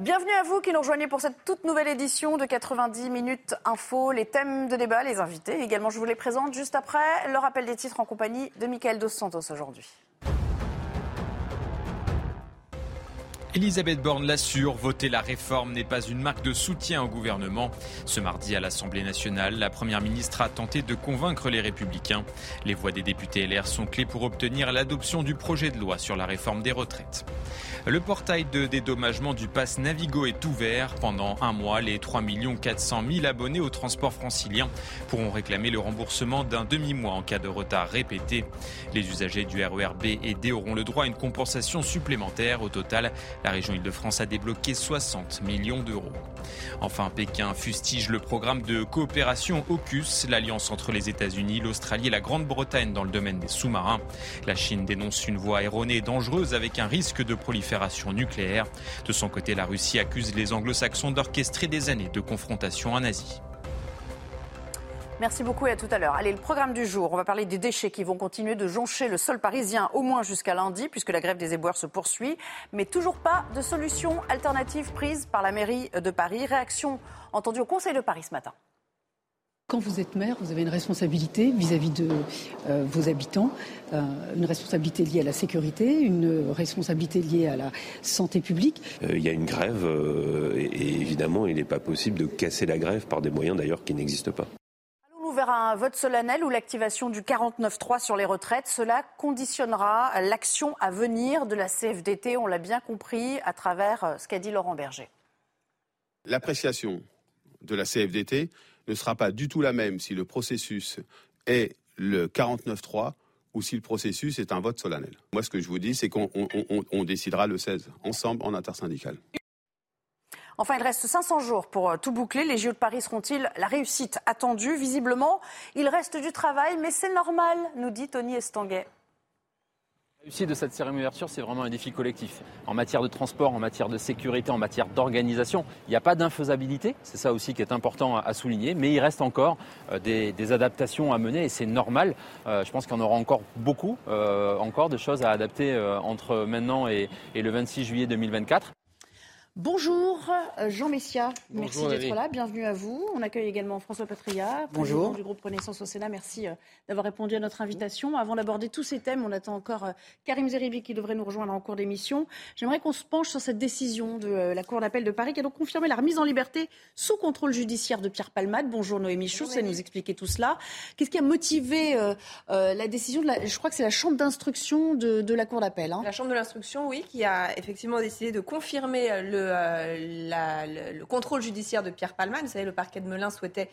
Bienvenue à vous qui nous rejoignez pour cette toute nouvelle édition de 90 minutes info, les thèmes de débat, les invités. Également, je vous les présente juste après le rappel des titres en compagnie de Michael Dos Santos aujourd'hui. Elisabeth Borne l'assure, voter la réforme n'est pas une marque de soutien au gouvernement. Ce mardi à l'Assemblée nationale, la Première ministre a tenté de convaincre les républicains. Les voix des députés LR sont clés pour obtenir l'adoption du projet de loi sur la réforme des retraites. Le portail de dédommagement du pass Navigo est ouvert. Pendant un mois, les 3 400 000 abonnés au transport francilien pourront réclamer le remboursement d'un demi-mois en cas de retard répété. Les usagers du RER B et D auront le droit à une compensation supplémentaire. Au total, la région Île-de-France a débloqué 60 millions d'euros. Enfin, Pékin fustige le programme de coopération AUKUS, l'alliance entre les États-Unis, l'Australie et la Grande-Bretagne dans le domaine des sous-marins. La Chine dénonce une voie erronée et dangereuse avec un risque de prolifération nucléaire. De son côté, la Russie accuse les anglo-saxons d'orchestrer des années de confrontation en Asie. Merci beaucoup et à tout à l'heure. Allez, le programme du jour, on va parler des déchets qui vont continuer de joncher le sol parisien au moins jusqu'à lundi puisque la grève des éboueurs se poursuit. Mais toujours pas de solution alternative prise par la mairie de Paris. Réaction entendue au Conseil de Paris ce matin. Quand vous êtes maire, vous avez une responsabilité vis-à-vis de euh, vos habitants, euh, une responsabilité liée à la sécurité, une responsabilité liée à la santé publique. Euh, il y a une grève et, et évidemment, il n'est pas possible de casser la grève par des moyens d'ailleurs qui n'existent pas vers un vote solennel ou l'activation du 49.3 sur les retraites. Cela conditionnera l'action à venir de la CFDT, on l'a bien compris à travers euh, ce qu'a dit Laurent Berger. L'appréciation de la CFDT ne sera pas du tout la même si le processus est le 49.3 ou si le processus est un vote solennel. Moi, ce que je vous dis, c'est qu'on décidera le 16, ensemble, en intersyndical. Enfin, il reste 500 jours pour euh, tout boucler. Les JO de Paris seront-ils la réussite attendue? Visiblement, il reste du travail, mais c'est normal, nous dit Tony Estanguet. La réussite de cette cérémonie d'ouverture, c'est vraiment un défi collectif. En matière de transport, en matière de sécurité, en matière d'organisation, il n'y a pas d'infaisabilité, c'est ça aussi qui est important à souligner, mais il reste encore euh, des, adaptations à mener et c'est normal. Euh, je pense qu'il y en aura encore beaucoup, encore de choses à adapter entre maintenant et le 26 juillet 2024. Bonjour euh, Jean Messia, merci d'être là, bienvenue à vous. On accueille également François Patria, président du groupe Renaissance au Sénat. Merci euh, d'avoir répondu à notre invitation. Avant d'aborder tous ces thèmes, on attend encore euh, Karim Zeribi qui devrait nous rejoindre en cours d'émission. J'aimerais qu'on se penche sur cette décision de la Cour d'appel de Paris qui a donc confirmé la remise en liberté sous contrôle judiciaire de Pierre Palmade. Bonjour Noémie Schultz, et nous expliquer tout cela. Qu'est-ce qui a motivé la décision de la, Je crois que c'est la chambre d'instruction de, la Cour d'appel. Hein. La chambre de l'instruction, oui, qui a effectivement décidé de confirmer le euh, le, contrôle judiciaire de Pierre Palman. Vous savez, le parquet de Melun souhaitait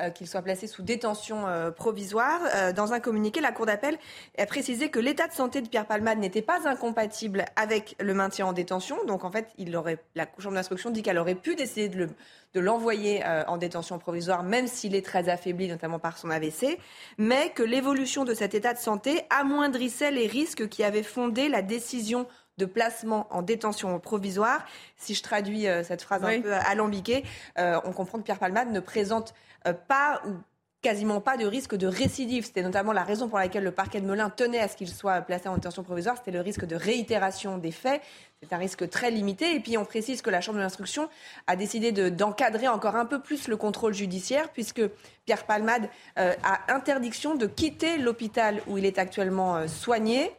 euh, qu'il soit placé sous détention euh, provisoire. dans un communiqué, la Cour d'appel a précisé que l'état de santé de Pierre Palman n'était pas incompatible avec le maintien en détention. Donc, en fait, il aurait, la Chambre d'instruction dit qu'elle aurait pu décider de de l'envoyer en détention provisoire, même s'il est très affaibli, notamment par son AVC, mais que l'évolution de cet état de santé amoindrissait les risques qui avaient fondé la décision de placement en détention provisoire. Si je traduis euh, cette phrase un peu alambiquée, euh, on comprend que Pierre Palmade ne présente euh, pas ou quasiment pas de risque de récidive. C'était notamment la raison pour laquelle le parquet de Melun tenait à ce qu'il soit placé en détention provisoire. C'était le risque de réitération des faits. C'est un risque très limité. Et puis on précise que la Chambre de l'instruction a décidé d'encadrer encore un peu plus le contrôle judiciaire, puisque Pierre Palmade a interdiction de quitter l'hôpital où il est actuellement soigné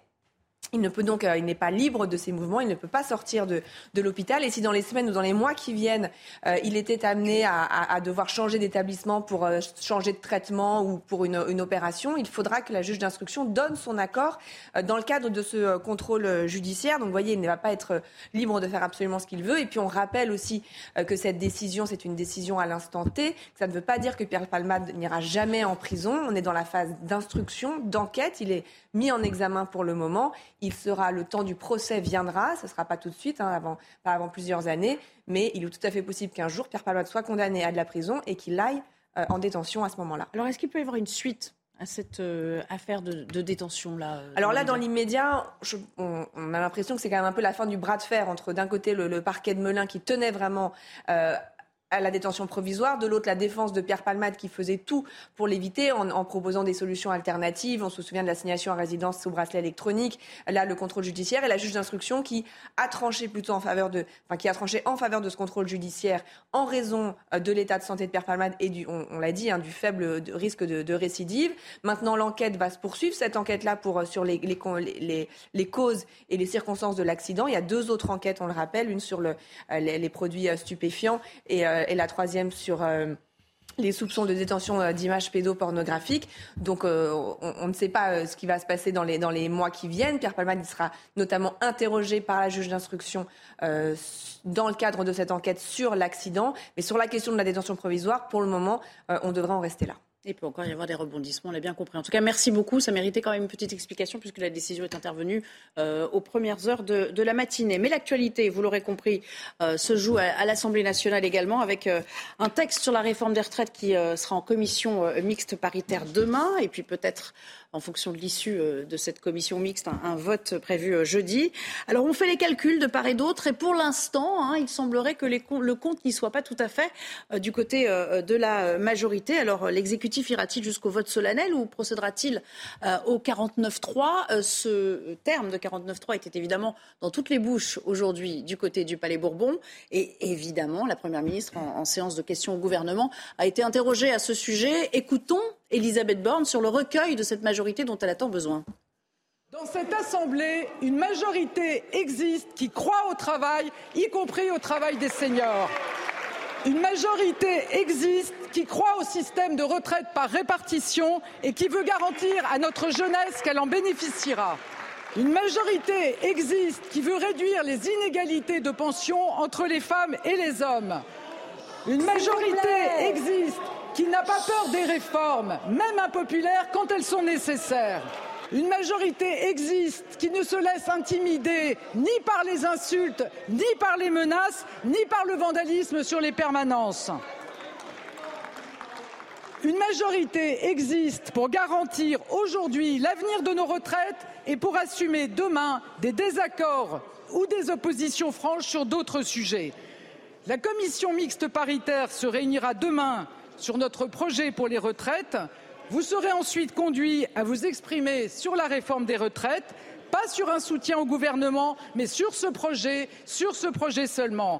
il ne peut donc, euh, il n'est pas libre de ses mouvements, il ne peut pas sortir de, de l'hôpital. Et si dans les semaines ou dans les mois qui viennent, euh, il était amené à, à, devoir changer d'établissement pour euh, changer de traitement ou pour une, une, opération, il faudra que la juge d'instruction donne son accord dans le cadre de ce contrôle judiciaire. Donc, vous voyez, il ne va pas être libre de faire absolument ce qu'il veut. Et puis, on rappelle aussi que cette décision, c'est une décision à l'instant T. Ça ne veut pas dire que Pierre Palmade n'ira jamais en prison. On est dans la phase d'instruction, d'enquête. Il est mis en examen pour le moment Il sera, le temps du procès viendra, ce ne sera pas tout de suite, hein, avant, pas avant plusieurs années, mais il est tout à fait possible qu'un jour, Pierre Palmade soit condamné à de la prison et qu'il aille euh, en détention à ce moment-là. Alors, est-ce qu'il peut y avoir une suite à cette euh, affaire de, détention-là euh, Alors là, dans l'immédiat, on, a l'impression que c'est quand même un peu la fin du bras de fer entre, d'un côté, le, parquet de Melun qui tenait vraiment la détention provisoire, de l'autre la défense de Pierre Palmade qui faisait tout pour l'éviter en, proposant des solutions alternatives. On se souvient de l'assignation à résidence sous bracelet électronique, là le contrôle judiciaire et la juge d'instruction qui a tranché plutôt en faveur de, enfin qui a tranché en faveur de ce contrôle judiciaire en raison euh, de l'état de santé de Pierre Palmade et du, on, l'a dit, hein, du faible risque de, récidive. Maintenant l'enquête va se poursuivre cette enquête-là pour euh, sur les, causes et les circonstances de l'accident. Il y a deux autres enquêtes, on le rappelle, une sur euh, les, produits stupéfiants et et la troisième sur euh, les soupçons de détention euh, d'images pédopornographiques. Donc on, ne sait pas ce qui va se passer dans les, dans les mois qui viennent. Pierre Palmade sera notamment interrogé par la juge d'instruction dans le cadre de cette enquête sur l'accident. Mais sur la question de la détention provisoire, pour le moment, on devrait en rester là. Il peut encore y avoir des rebondissements, on l'a bien compris. En tout cas, merci beaucoup. Ça méritait quand même une petite explication puisque la décision est intervenue euh, aux premières heures de, la matinée. Mais l'actualité, vous l'aurez compris, euh, se joue à, l'Assemblée nationale également avec euh, un texte sur la réforme des retraites qui sera en commission mixte paritaire demain et puis peut-être en fonction de l'issue de cette commission mixte, un, vote prévu jeudi. Alors on fait les calculs de part et d'autre et pour l'instant, hein, il semblerait que le compte n'y soit pas tout à fait du côté de la majorité. Alors l'exécutif ira-t-il jusqu'au vote solennel ou procédera-t-il au 49-3 Ce terme de 49-3 était évidemment dans toutes les bouches aujourd'hui du côté du Palais Bourbon et évidemment la Première ministre en, en séance de questions au gouvernement a été interrogée à ce sujet. Écoutons Elisabeth Borne sur le recueil de cette majorité dont elle a tant besoin. Dans cette Assemblée, une majorité existe qui croit au travail, y compris au travail des seniors. Une majorité existe qui croit au système de retraite par répartition et qui veut garantir à notre jeunesse qu'elle en bénéficiera. Une majorité existe qui veut réduire les inégalités de pension entre les femmes et les hommes. Une majorité existe qui n'a pas peur des réformes, même impopulaires, quand elles sont nécessaires. Une majorité existe qui ne se laisse intimider ni par les insultes, ni par les menaces, ni par le vandalisme sur les permanences. Une majorité existe pour garantir aujourd'hui l'avenir de nos retraites et pour assumer demain des désaccords ou des oppositions franches sur d'autres sujets. La commission mixte paritaire se réunira demain sur notre projet pour les retraites. Vous serez ensuite conduit à vous exprimer sur la réforme des retraites, pas sur un soutien au gouvernement, mais sur ce projet, sur ce projet seulement.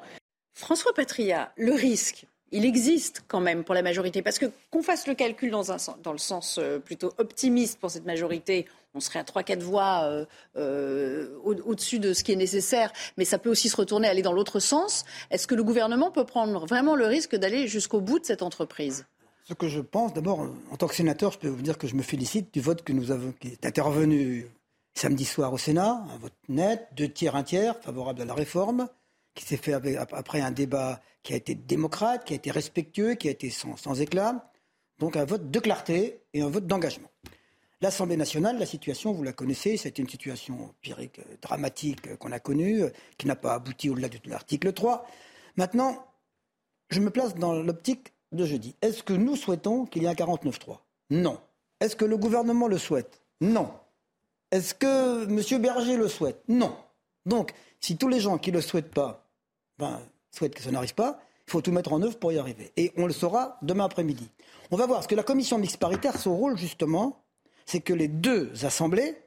François Patria, le risque, il existe quand même pour la majorité. Parce que qu'on fasse le calcul dans, dans le sens euh, plutôt optimiste pour cette majorité, on serait à 3-4 voix euh, euh, au-dessus de ce qui est nécessaire, mais ça peut aussi se retourner, aller dans l'autre sens. Est-ce que le gouvernement peut prendre vraiment le risque d'aller jusqu'au bout de cette entreprise? Ce que je pense, d'abord, en tant que sénateur, je peux vous dire que je me félicite du vote que nous avons, qui est intervenu samedi soir au Sénat, un vote net, deux tiers, un tiers, favorable à la réforme, qui s'est fait après un débat qui a été démocrate, qui a été respectueux, qui a été sans, éclat. Donc un vote de clarté et un vote d'engagement. L'Assemblée nationale, la situation, vous la connaissez, c'était une situation empirique, euh, dramatique euh, qu'on a connue, euh, qui n'a pas abouti au-delà de l'article 3. Maintenant, je me place dans l'optique de jeudi. Est-ce que nous souhaitons qu'il y ait un 49-3 Non. Est-ce que le gouvernement le souhaite? Non. Est-ce que M. Berger le souhaite? Non. Donc, si tous les gens qui ne le souhaitent pas ben, souhaitent que ça n'arrive pas, il faut tout mettre en œuvre pour y arriver. Et on le saura demain après-midi. On va voir, ce que la commission mixte paritaire, son rôle justement, c'est que les deux assemblées,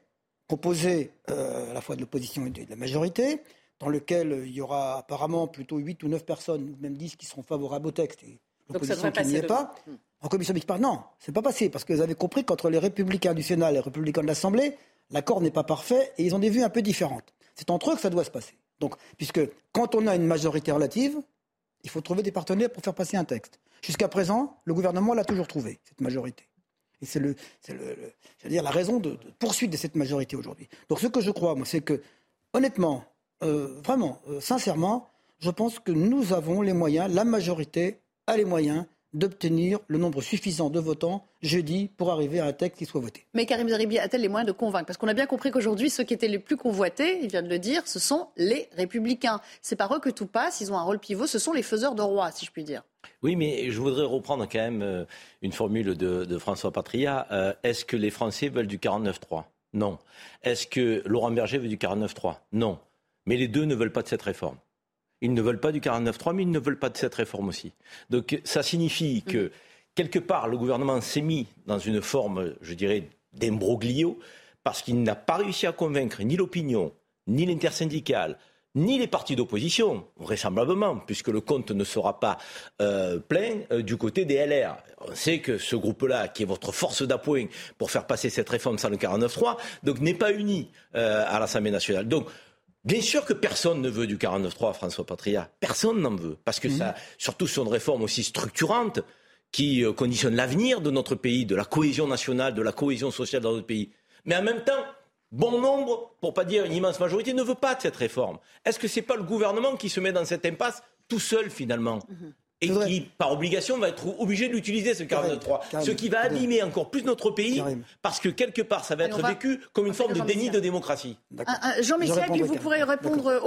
composées euh, à la fois de l'opposition et de la majorité, dans lequel il y aura apparemment plutôt 8 ou 9 personnes, même 10 qui seront favorables au texte, et l'opposition qui n'y est pas, hmm. en commission mixte paritaire, non, c'est pas passé, parce que vous avez compris qu'entre les républicains du Sénat et les républicains de l'Assemblée, l'accord n'est pas parfait et ils ont des vues un peu différentes. C'est entre eux que ça doit se passer. Donc, puisque quand on a une majorité relative, il faut trouver des partenaires pour faire passer un texte. Jusqu'à présent, le gouvernement l'a toujours trouvé, cette majorité. Et c'est la raison de, poursuite de cette majorité aujourd'hui. Donc ce que je crois, c'est que, honnêtement, euh, vraiment, euh, sincèrement, je pense que nous avons les moyens, la majorité a les moyens d'obtenir le nombre suffisant de votants jeudi pour arriver à un texte qui soit voté. Mais Karim Zeribi a-t-elle les moyens de convaincre? Parce qu'on a bien compris qu'aujourd'hui, ceux qui étaient les plus convoités, il vient de le dire, ce sont les républicains. C'est par eux que tout passe, ils ont un rôle pivot, ce sont les faiseurs de roi, si je puis dire. Oui, mais je voudrais reprendre quand même euh, une formule de, François Patria. Euh, est-ce que les Français veulent du 49-3 Non. Est-ce que Laurent Berger veut du 49-3 Non. Mais les deux ne veulent pas de cette réforme. Ils ne veulent pas du 49-3, mais ils ne veulent pas de cette réforme aussi. Donc ça signifie mm. que, quelque part, le gouvernement s'est mis dans une forme, je dirais, d'imbroglio, parce qu'il n'a pas réussi à convaincre ni l'opinion, ni l'intersyndicale, ni les partis d'opposition, vraisemblablement, puisque le compte ne sera pas euh, plein euh, du côté des LR. On sait que ce groupe-là, qui est votre force d'appoint pour faire passer cette réforme sans le 49-3, donc n'est pas uni euh, à l'Assemblée nationale. Donc Bien sûr que personne ne veut du 49-3, François Patria. Personne n'en veut. Parce que ça, surtout sur une réforme aussi structurante qui euh, conditionne l'avenir de notre pays, de la cohésion nationale, de la cohésion sociale dans notre pays. Mais en même temps, bon nombre, pour pas dire une immense majorité, ne veut pas de cette réforme. Est-ce que ce n'est pas le gouvernement qui se met dans cette impasse tout seul finalement? Mhm et qui, par obligation, va être obligé de l'utiliser, ce 43. Ce qui va abîmer encore plus notre pays, parce que quelque part, ça va être vécu comme une forme de déni de démocratie. Jean Messia, puis vous pourrez répondre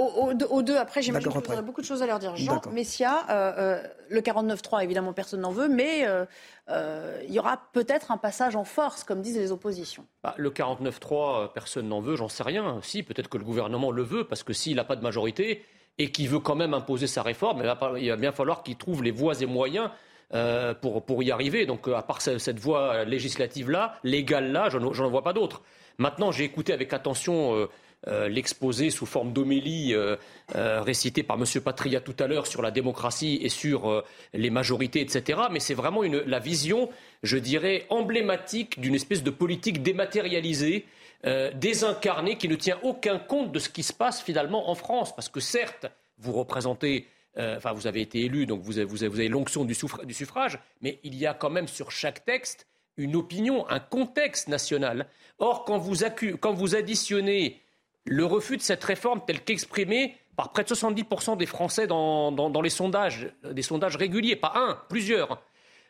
aux, deux après. J'imagine que vous aurez beaucoup de choses à leur dire. Jean Messia, euh, euh, le 49-3, évidemment, personne n'en veut, mais euh, il y aura peut-être un passage en force, comme disent les oppositions. Bah, le 49-3, personne n'en veut, j'en sais rien. Si, peut-être que le gouvernement le veut, parce que s'il n'a pas de majorité, et qui veut quand même imposer sa réforme, il va bien falloir qu'il trouve les voies et moyens euh, pour, pour y arriver. Donc, euh, à part cette voie législative-là, légale-là, je n'en vois pas d'autre. Maintenant, j'ai écouté avec attention euh, l'exposé sous forme d'homélie récité par M. Patria tout à l'heure sur la démocratie et sur les majorités, etc. Mais c'est vraiment la vision, je dirais, emblématique d'une espèce de politique dématérialisée euh, désincarné qui ne tient aucun compte de ce qui se passe finalement en France. Parce que certes, vous représentez, euh, enfin vous avez été élu, donc vous avez, l'onction du, suffrage, mais il y a quand même sur chaque texte une opinion, un contexte national. Or, quand vous, quand vous additionnez le refus de cette réforme tel qu'exprimé par près de 70% des Français dans, dans, les sondages, des sondages réguliers, pas un, plusieurs,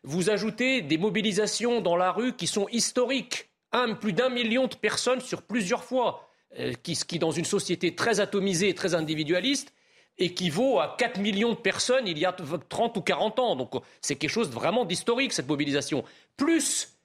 vous ajoutez des mobilisations dans la rue qui sont historiques plus d'un million de personnes sur plusieurs fois, euh, qui, dans une société très atomisée et très individualiste, équivaut à 4 millions de personnes il y a 30 ou 40 ans. Donc c'est quelque chose vraiment d'historique, cette mobilisation. Plus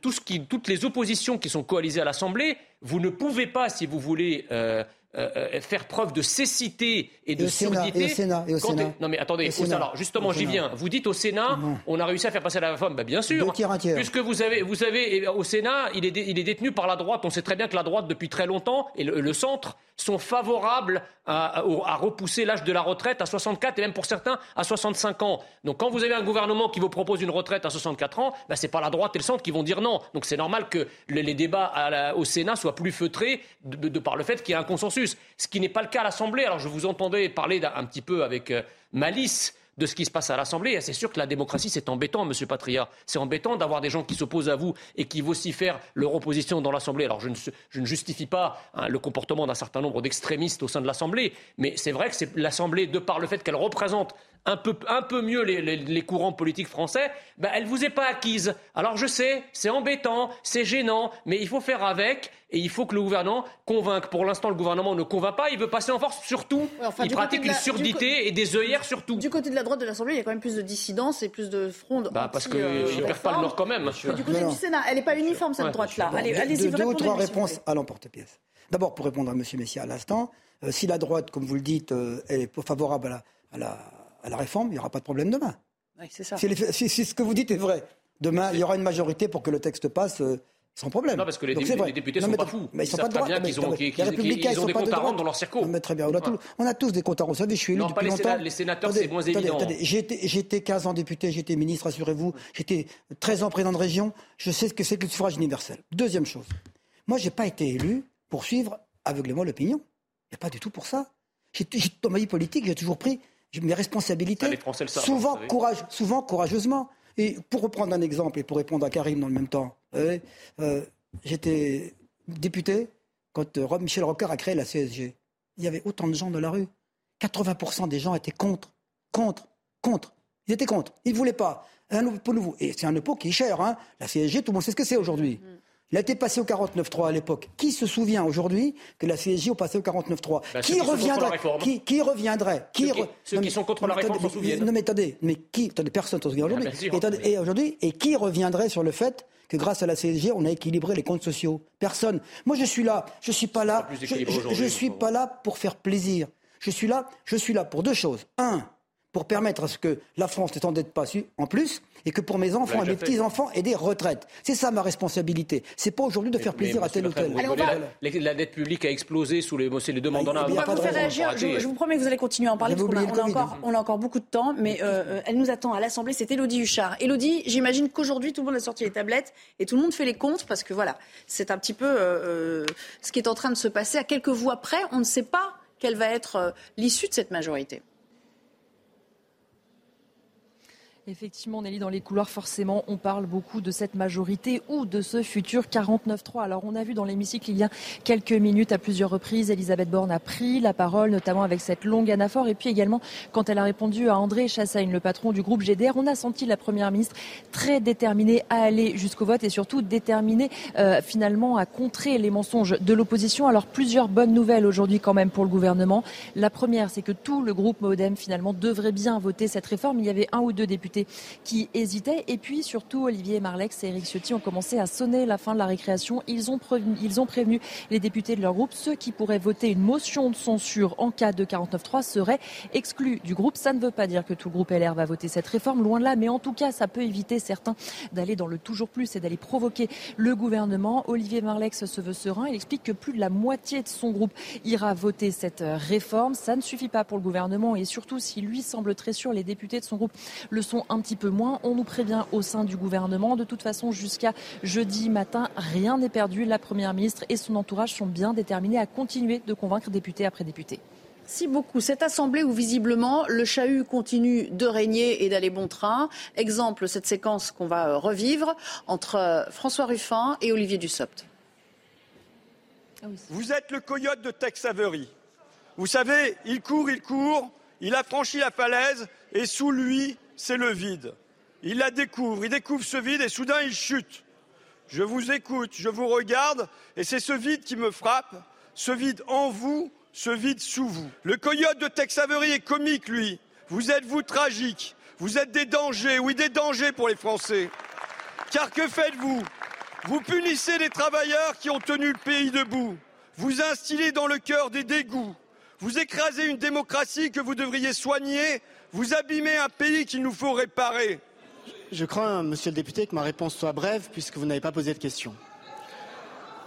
toutes les oppositions qui sont coalisées à l'Assemblée, vous ne pouvez pas, si vous voulez, euh, euh, euh, faire preuve de cécité et de surdité. et au Sénat, et au Sénat. Non mais attendez, alors justement j'y viens. Vous dites au Sénat, on a réussi à faire passer la réforme, ben, bien sûr. Puisque vous avez, vous savez, au Sénat, il est, il est détenu par la droite. On sait très bien que la droite depuis très longtemps et le centre sont favorables à, repousser l'âge de la retraite à 64 et même pour certains à 65 ans. Donc quand vous avez un gouvernement qui vous propose une retraite à 64 ans, ben, ce n'est pas la droite et le centre qui vont dire non. Donc c'est normal que les, débats au Sénat soient plus feutrés de, par le fait qu'il y ait un consensus. Ce qui n'est pas le cas à l'Assemblée. Alors je vous entendais parler un, petit peu avec euh, malice de ce qui se passe à l'Assemblée. C'est sûr que la démocratie, c'est embêtant, Monsieur Patria. C'est embêtant d'avoir des gens qui s'opposent à vous et qui vocifèrent leur opposition dans l'Assemblée. Alors, je ne, justifie pas hein, le comportement d'un certain nombre d'extrémistes au sein de l'Assemblée, mais c'est vrai que l'Assemblée, de par le fait qu'elle représente un peu, un peu mieux les, courants politiques français, ben, elle ne vous est pas acquise. Alors je sais, c'est embêtant, c'est gênant, mais il faut faire avec et il faut que le gouvernement convainque. Pour l'instant, le gouvernement ne convainc pas, il veut passer en force surtout. il pratique une surdité et des œillères surtout. Du côté de la droite de l'Assemblée, il y a quand même plus de dissidence et plus de fronde. Bah, parce qu'il euh, ne perd pas le Nord quand même. Du côté du Sénat, elle n'est pas uniforme cette droite-là. Allez, allez-y, Deux ou trois réponses à l'emporte-pièce. D'abord, pour répondre à M. Messia à l'instant, euh, si la droite, comme vous le dites, euh, est favorable à la à la réforme, il n'y aura pas de problème demain. Oui, c'est ça. Si, ce que vous dites est vrai, demain, il y aura une majorité pour que le texte passe. Euh, sans problème. Non, parce que les, députés, ne sont pas fous. Mais ils, sont pas de droite. Bien qu'ils ont, les républicains, ils ont des comptes à rendre dans leur circo. très bien. On a, tous, des comptes à rendre. Vous savez, je suis élu depuis pas longtemps. Les sénateurs, c'est moins évident. J'ai été 15 ans député, j'ai été ministre, assurez-vous. J'étais 13 ans président de région. Je sais ce que c'est que le suffrage universel. Deuxième chose. Moi, je n'ai pas été élu pour suivre aveuglément l'opinion. Il n'y a pas du tout pour ça. Dans ma vie politique, j'ai toujours pris mes responsabilités, souvent, courage, souvent courageusement. Et pour reprendre un exemple et pour répondre à Karim dans le même temps, euh, j'étais député quand euh, Michel Rocard a créé la CSG. Il y avait autant de gens dans la rue. 80% des gens étaient contre, contre, contre. Ils étaient contre. Ils ne voulaient pas. Un nouveau. Et c'est un impôt qui est cher. Hein. La CSG, tout le monde sait ce que c'est aujourd'hui. Il a été passé au 49.3 à l'époque. Qui se souvient aujourd'hui que la CSG est passé au 49.3 bah, qui, reviendrait qui, qui, reviendrait? Qui Ceux, qui, sont contre la réforme s'en souviennent. Non mais attendez, mais qui Attendez, personne s'en souvient aujourd'hui. Ah, et, aujourd'hui, et qui reviendrait sur le fait que grâce à la CSG, on a équilibré les comptes sociaux? Personne. Moi, je suis là. Je suis pas là. Je, ne suis pas là pour faire plaisir. Je suis là. Je suis là pour deux choses. Un, pour permettre à ce que la France ne s'endette pas en plus et que pour mes enfants et mes petits-enfants aient des retraites. C'est ça ma responsabilité. C'est pas aujourd'hui de faire plaisir à tel ou tel. La, dette publique a explosé sous les, les demandes en vous faire réagir. Je, vous promets que vous allez continuer à en parler parce qu'on a, encore, on a encore beaucoup de temps. Mais euh, euh, elle nous attend à l'Assemblée. C'est Elodie Huchard. Elodie, j'imagine qu'aujourd'hui tout le monde a sorti les tablettes et tout le monde fait les comptes parce que voilà, c'est un petit peu euh, ce qui est en train de se passer. À quelques voix près, on ne sait pas quelle va être l'issue de cette majorité. Effectivement, Nelly, dans les couloirs, forcément, on parle beaucoup de cette majorité ou de ce futur 49-3. Alors, on a vu dans l'hémicycle il y a quelques minutes, à plusieurs reprises, Elisabeth Borne a pris la parole, notamment avec cette longue anaphore. Et puis également, quand elle a répondu à André Chassagne, le patron du groupe GDR, on a senti la première ministre très déterminée à aller jusqu'au vote et surtout déterminée euh, finalement à contrer les mensonges de l'opposition. Alors, plusieurs bonnes nouvelles aujourd'hui quand même pour le gouvernement. La première, c'est que tout le groupe Modem finalement devrait bien voter cette réforme. Il y avait un ou deux députés qui hésitaient. Et puis surtout, Olivier Marlex et Eric Ciotti ont commencé à sonner la fin de la récréation. Ils ont, prévenu, ils ont prévenu les députés de leur groupe. Ceux qui pourraient voter une motion de censure en cas de 49.3 seraient exclus du groupe. Ça ne veut pas dire que tout le groupe LR va voter cette réforme, loin de là. Mais en tout cas, ça peut éviter certains d'aller dans le toujours plus et d'aller provoquer le gouvernement. Olivier Marlex se veut serein. Il explique que plus de la moitié de son groupe ira voter cette réforme. Ça ne suffit pas pour le gouvernement et surtout si lui semble très sûr, les députés de son groupe le sont un petit peu moins. On nous prévient au sein du gouvernement. De toute façon, jusqu'à jeudi matin, rien n'est perdu. La Première ministre et son entourage sont bien déterminés à continuer de convaincre député après député. Merci beaucoup. Cette assemblée où visiblement le chahut continue de régner et d'aller bon train. Exemple, cette séquence qu'on va revivre entre euh, François Ruffin et Olivier Dussopt. Ah Vous êtes le coyote de Tex Avery. Vous savez, il court, il court, il a franchi la falaise et sous lui, c'est le vide. Il la découvre, il découvre ce vide et soudain il chute. Je vous écoute, je vous regarde et c'est ce vide qui me frappe, ce vide en vous, ce vide sous vous. Le coyote de Tex Avery est comique, lui. Vous êtes, vous, tragique? Vous êtes des dangers, oui, des dangers pour les Français. Car que faites-vous? Vous punissez les travailleurs qui ont tenu le pays debout. Vous instillez dans le cœur des dégoûts. Vous écrasez une démocratie que vous devriez soigner vous abîmez un pays qu'il nous faut réparer. Je crains, monsieur le député, que ma réponse soit brève puisque vous n'avez pas posé de question.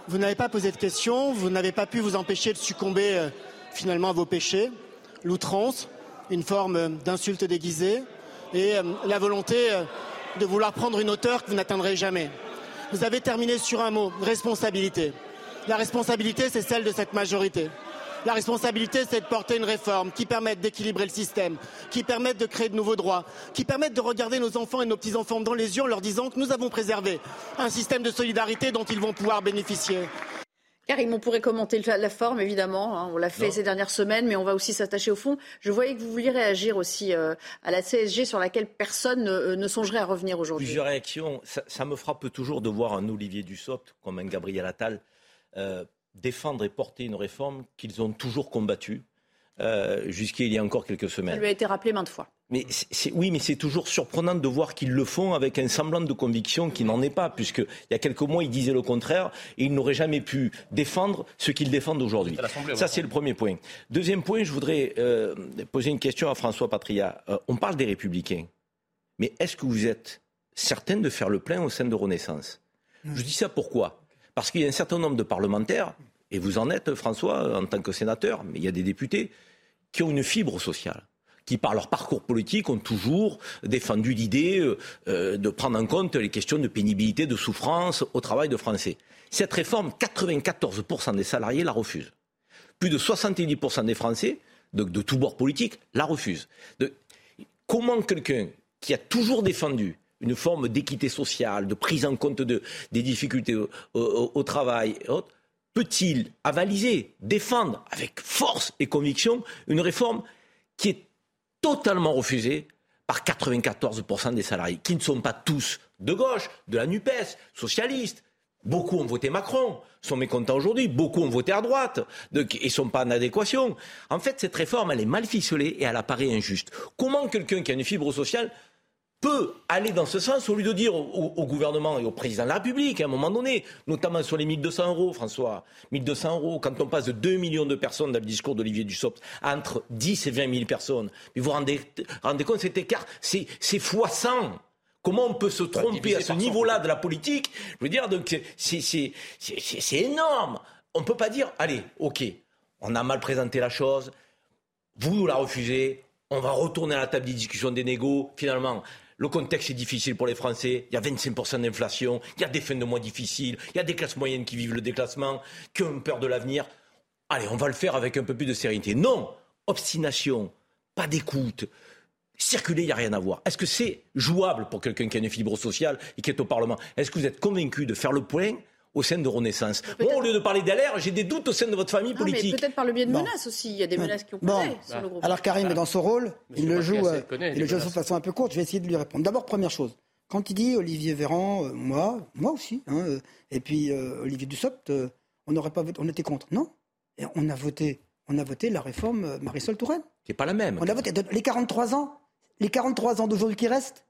Vous n'avez pas posé de question, vous n'avez pas pu vous empêcher de succomber euh, finalement à vos péchés, l'outrance, une forme d'insulte déguisée et euh, la volonté euh, de vouloir prendre une hauteur que vous n'atteindrez jamais. Vous avez terminé sur un mot, responsabilité. La responsabilité, c'est celle de cette majorité. La responsabilité, c'est de porter une réforme qui permette d'équilibrer le système, qui permette de créer de nouveaux droits, qui permette de regarder nos enfants et nos petits-enfants dans les yeux en leur disant que nous avons préservé un système de solidarité dont ils vont pouvoir bénéficier. Karim, on pourrait commenter la forme, évidemment. Hein. on l'a fait ces dernières semaines, mais on va aussi s'attacher au fond. Je voyais que vous vouliez réagir aussi euh, à la CSG sur laquelle personne ne, euh, songerait à revenir aujourd'hui. Plusieurs réactions. Ça, me frappe toujours de voir un Olivier Dussopt comme un Gabriel Attal euh, défendre et porter une réforme qu'ils ont toujours combattue euh, jusqu'il y a encore quelques semaines. Ça lui a été rappelé maintes fois. Mais oui, mais c'est toujours surprenant de voir qu'ils le font avec un semblant de conviction qui n'en est pas, puisqu'il y a quelques mois, ils disaient le contraire et ils n'auraient jamais pu défendre ce qu'ils défendent aujourd'hui. Ça, c'est le premier point. Deuxième point, je voudrais euh, poser une question à François Patria. Euh, on parle des Républicains, mais est-ce que vous êtes certain de faire le plein au sein de Renaissance? Je dis ça pourquoi? Parce qu'il y a un certain nombre de parlementaires, et vous en êtes, François, en tant que sénateur, mais il y a des députés qui ont une fibre sociale qui, par leur parcours politique, ont toujours défendu l'idée euh, euh, de prendre en compte les questions de pénibilité, de souffrance au travail de Français. Cette réforme, 94% des salariés la refusent. Plus de 70% des Français, de, de tous bords politiques, la refusent. comment quelqu'un qui a toujours défendu une forme d'équité sociale, de prise en compte de, des difficultés au, travail, peut-il avaliser, défendre avec force et conviction une réforme qui est totalement refusée par 94% des salariés, qui ne sont pas tous de gauche, de la NUPES, socialistes? Beaucoup ont voté Macron, sont mécontents aujourd'hui. Beaucoup ont voté à droite et sont pas en adéquation. En fait, cette réforme, elle est mal ficelée et elle apparaît injuste. Comment quelqu'un qui a une fibre sociale peut aller dans ce sens au lieu de dire au, gouvernement et au président de la République à un moment donné, notamment sur les 1200 euros, François, 1200 euros, quand on passe de 2 millions de personnes dans le discours d'Olivier Dussopt entre 10 et 20 000 personnes, mais vous vous rendez, rendez compte cet écart, c'est fois 100. Comment on peut se tromper à ce niveau-là de la politique? Je veux dire, donc c'est énorme. On ne peut pas dire, allez, ok, on a mal présenté la chose, vous la refusez, on va retourner à la table des discussions des négos. Finalement, le contexte est difficile pour les Français. Il y a 25% d'inflation. Il y a des fins de mois difficiles. Il y a des classes moyennes qui vivent le déclassement, qui ont peur de l'avenir. Allez, on va le faire avec un peu plus de sérénité. Non Obstination, pas d'écoute. Circuler, il n'y a rien à voir. Est-ce que c'est jouable pour quelqu'un qui a une fibre sociale et qui est au Parlement? Est-ce que vous êtes convaincu de faire le point au sein de Renaissance. Moi, au lieu de parler d'alerte, j'ai des doutes au sein de votre famille politique. Peut-être par le biais de menaces aussi. Il y a des menaces qui ont pesé sur le groupe. Alors Karim est dans son rôle. il le joue, euh, il le joue de façon un peu courte. Je vais essayer de lui répondre. D'abord, première chose. Quand il dit Olivier Véran, euh, moi, moi aussi, hein, euh, et puis Olivier Dussopt, on aurait pas voté, on était contre. Non, et on a voté, on a voté la réforme Marisol Touraine. Qui n'est pas la même. On a voté les 43 ans, les 43 ans d'aujourd'hui qui restent,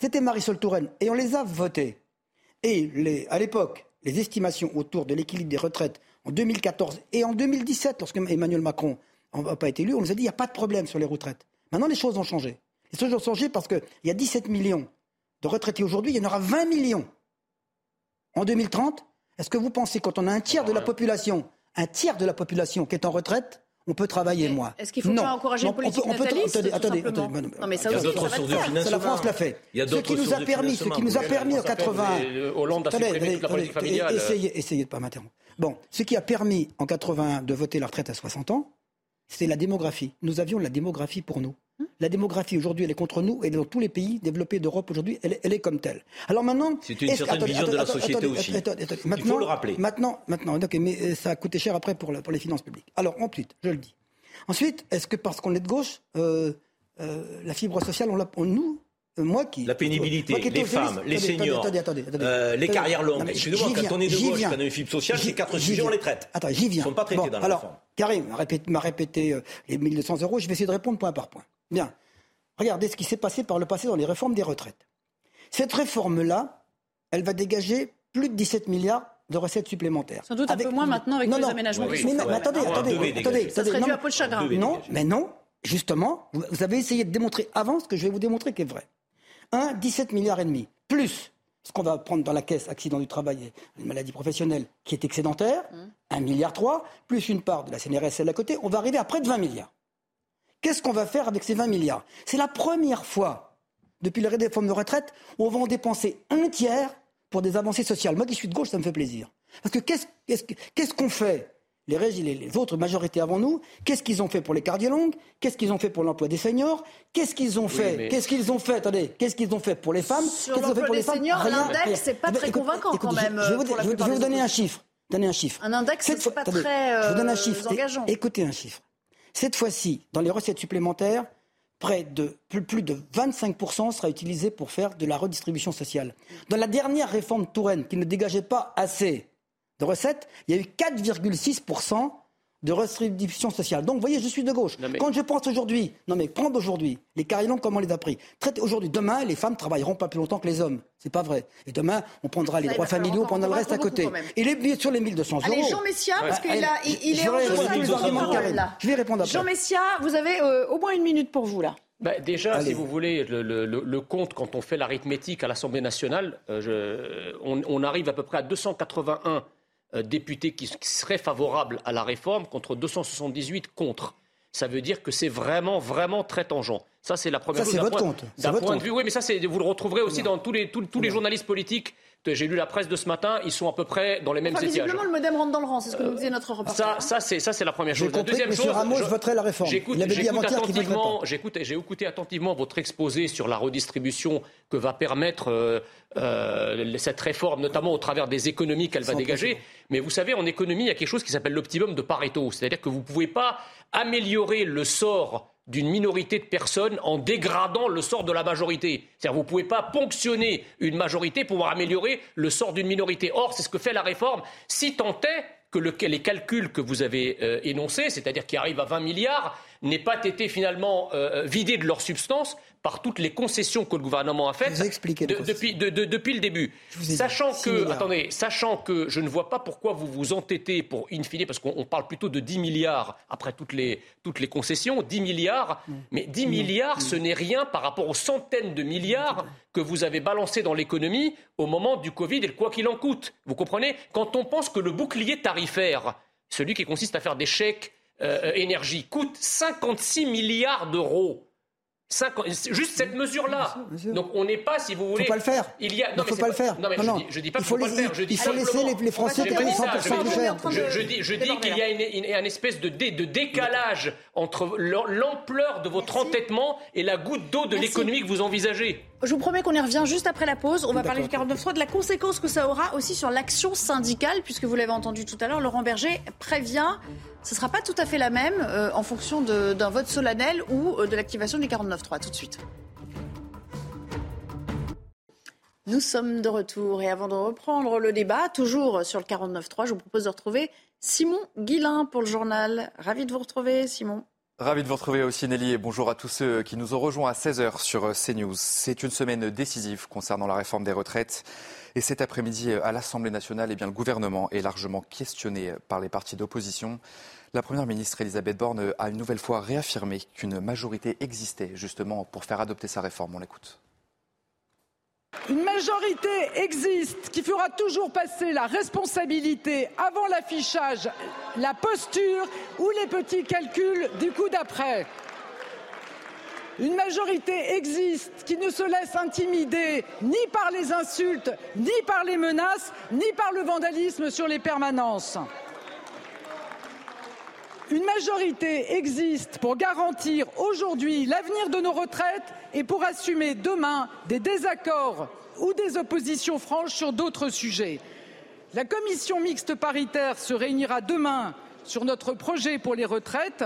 c'était Marisol Touraine, et on les a votés. Et les, à l'époque, les estimations autour de l'équilibre des retraites en 2014 et en 2017, lorsque Emmanuel Macron n'a pas été élu, on nous a dit qu'il n'y a pas de problème sur les retraites. Maintenant, les choses ont changé. Les choses ont changé parce qu'il y a 17 millions de retraités aujourd'hui, il y en aura 20 millions en 2030. Est-ce que vous pensez, quand on a un tiers de la population, un tiers de la population qui est en retraite, on peut travailler moins. Est-ce qu'il faut pas encourager une politique on peut, attendez, attendez, attendez, non, mais ça il y a d'autres sources de financement. La France l'a fait. Ce qui nous a permis, ce qui nous a permis en 80. Hollande a supprimé toute la politique familiale. Essayez, essayez de pas m'interrompre. Bon, ce qui a permis en 80 de voter la retraite à 60 ans, c'est la démographie. Nous avions la démographie pour nous. La démographie aujourd'hui, elle est contre nous et dans tous les pays développés d'Europe aujourd'hui, elle, elle, est comme telle. Alors maintenant, c'est une certaine vision de la société aussi. Maintenant, Il faut le rappeler. Maintenant, maintenant, mais euh, ça a coûté cher après pour, pour les finances publiques. Alors ensuite, je le dis. Ensuite, est-ce que parce qu'on est de gauche, euh, euh, la fibre sociale, on l'a, nous, moi qui. La pénibilité, les femmes, les seniors, les carrières longues. Excusez-moi, quand on est de gauche, quand on a une fibre sociale, c'est quatre sujets, on les traite. Attends, j'y viens. Ils ne sont pas traités dans la alors, Karim m'a répété, les 1200 euros, je vais essayer de répondre point par point. Bien. Regardez ce qui s'est passé par le passé dans les réformes des retraites. Cette réforme-là, elle va dégager plus de 17 milliards de recettes supplémentaires. Sans doute un peu moins maintenant avec les aménagements. mais, non, mais attendez, attendez, attendez, Ça serait dû à peu de chagrin. Non, mais non, justement, vous avez essayé de démontrer avant ce que je vais vous démontrer qui est vrai. 1, 17 milliards et demi, plus ce qu'on va prendre dans la caisse accident du travail et maladie professionnelle qui est excédentaire, 1 mmh. milliard 3, plus une part de la CNRSL à côté, on va arriver à près de 20 milliards. Qu'est-ce qu'on va faire avec ces 20 milliards? C'est la première fois depuis la réforme de retraite où on va en dépenser un tiers pour des avancées sociales. Moi qui suis de gauche, ça me fait plaisir. Parce que qu'est-ce qu'on fait les, les, les, autres majorités avant nous, qu'est-ce qu'ils ont fait pour les cardiologues? Qu'est-ce qu'ils ont fait pour l'emploi des seniors? Qu'est-ce qu'ils ont fait Qu'est-ce qu'ils ont fait? Attendez, qu'est-ce qu'ils ont fait pour les femmes? Sur l'emploi des seniors, l'index, c'est pas très convaincant quand même. Je, vais vous donner un chiffre. Donner un chiffre. Un index, c'est pas très je vous donne un euh, chiffre. engageant. Écoutez un chiffre. Cette fois-ci, dans les recettes supplémentaires, près de plus, de 25% sera utilisé pour faire de la redistribution sociale. Dans la dernière réforme Touraine, qui ne dégageait pas assez de recettes, il y a eu 4,6% de redistribution sociale. Donc, vous voyez, je suis de gauche. Quand je pense aujourd'hui, non mais prendre aujourd'hui, les carillons, comment on les a pris? Traite aujourd'hui, demain, les femmes travailleront pas plus longtemps que les hommes. C'est pas vrai. Et demain, on prendra les droits familiaux, on prendra le reste à côté. Et les, sur les 1200 euros. Allez, Jean Messia, parce qu'il il, est en Je vais répondre après. Jean Messia, vous avez euh, au moins une minute pour vous, là. Bah, déjà, si vous voulez, le, compte, quand on fait l'arithmétique à l'Assemblée nationale, euh, on, on, arrive à peu près à 281 euh, députés qui, seraient favorables à la réforme contre 278 contre. Ça veut dire que c'est vraiment, vraiment très tangent. Ça, c'est la première ça, chose. C'est votre compte. D'un point de vue, oui, mais ça, vous le retrouverez aussi dans tous les, tous, les journalistes politiques j'ai lu la presse de ce matin, ils sont à peu près dans les mêmes enfin, Visiblement, le modem rentre dans le rang, c'est ce que nous disait notre reporter. Ça, ça c'est ça, c'est la première chose. La deuxième chose, Ramos je, voterai la réforme. J'écoute attentivement, j'ai écouté attentivement votre exposé sur la redistribution que va permettre euh, euh, cette réforme, notamment au travers des économies qu'elle va dégager. Mais vous savez, en économie, il y a quelque chose qui s'appelle l'optimum de Pareto, c'est-à-dire que vous ne pouvez pas améliorer le sort d'une minorité de personnes en dégradant le sort de la majorité. C'est-à-dire vous ne pouvez pas ponctionner une majorité pour améliorer le sort d'une minorité. Or, c'est ce que fait la réforme. Si tant est que les calculs que vous avez euh, énoncés, c'est-à-dire qui arrivent à 20 milliards, n'aient pas été finalement euh, vidés de leur substance par toutes les concessions que le gouvernement a faites depuis, depuis, le début. Sachant que, attendez, sachant que je ne vois pas pourquoi vous vous entêtez pour in fine, parce qu'on parle plutôt de 10 milliards après toutes les, toutes les concessions, 10 milliards, mais 10 milliards, ce n'est rien par rapport aux centaines de milliards que vous avez balancés dans l'économie au moment du Covid et le quoi qu'il en coûte. Vous comprenez? Quand on pense que le bouclier tarifaire, celui qui consiste à faire des chèques euh, énergie, coûte 56 milliards d'euros juste cette mesure-là. Donc on n'est pas, si vous voulez. Il ne faut pas le faire. Il y a. Non, il faut pas, le faire. Non, mais non, je, dis, dis pas qu'il faut, pas le faire. Je dis il faut laisser les, Français payer 100% plus cher. Je, dis, je dis qu'il y a une, une, espèce de, dé, de décalage entre l'ampleur de votre entêtement et la goutte d'eau de l'économie que vous envisagez. Je vous promets qu'on y revient juste après la pause. On va parler du 49.3, de la conséquence que ça aura aussi sur l'action syndicale, puisque vous l'avez entendu tout à l'heure, Laurent Berger prévient ce ne sera pas tout à fait la même euh, en fonction d'un vote solennel ou euh, de l'activation du 49.3. Tout de suite. Nous sommes de retour et avant de reprendre le débat, toujours sur le 49.3, je vous propose de retrouver Simon Guillain pour le journal. Ravi de vous retrouver, Simon. Ravi de vous retrouver aussi Nelly et bonjour à tous ceux qui nous ont rejoints à 16h sur CNews. C'est une semaine décisive concernant la réforme des retraites. Et cet après-midi, à l'Assemblée nationale, eh bien, le gouvernement est largement questionné par les partis d'opposition. La Première ministre Elisabeth Borne a une nouvelle fois réaffirmé qu'une majorité existait justement pour faire adopter sa réforme. On l'écoute. Une majorité existe qui fera toujours passer la responsabilité avant l'affichage, la posture ou les petits calculs du coup d'après. Une majorité existe qui ne se laisse intimider ni par les insultes, ni par les menaces, ni par le vandalisme sur les permanences. Une majorité existe pour garantir aujourd'hui l'avenir de nos retraites et pour assumer demain des désaccords ou des oppositions franches sur d'autres sujets. La commission mixte paritaire se réunira demain sur notre projet pour les retraites.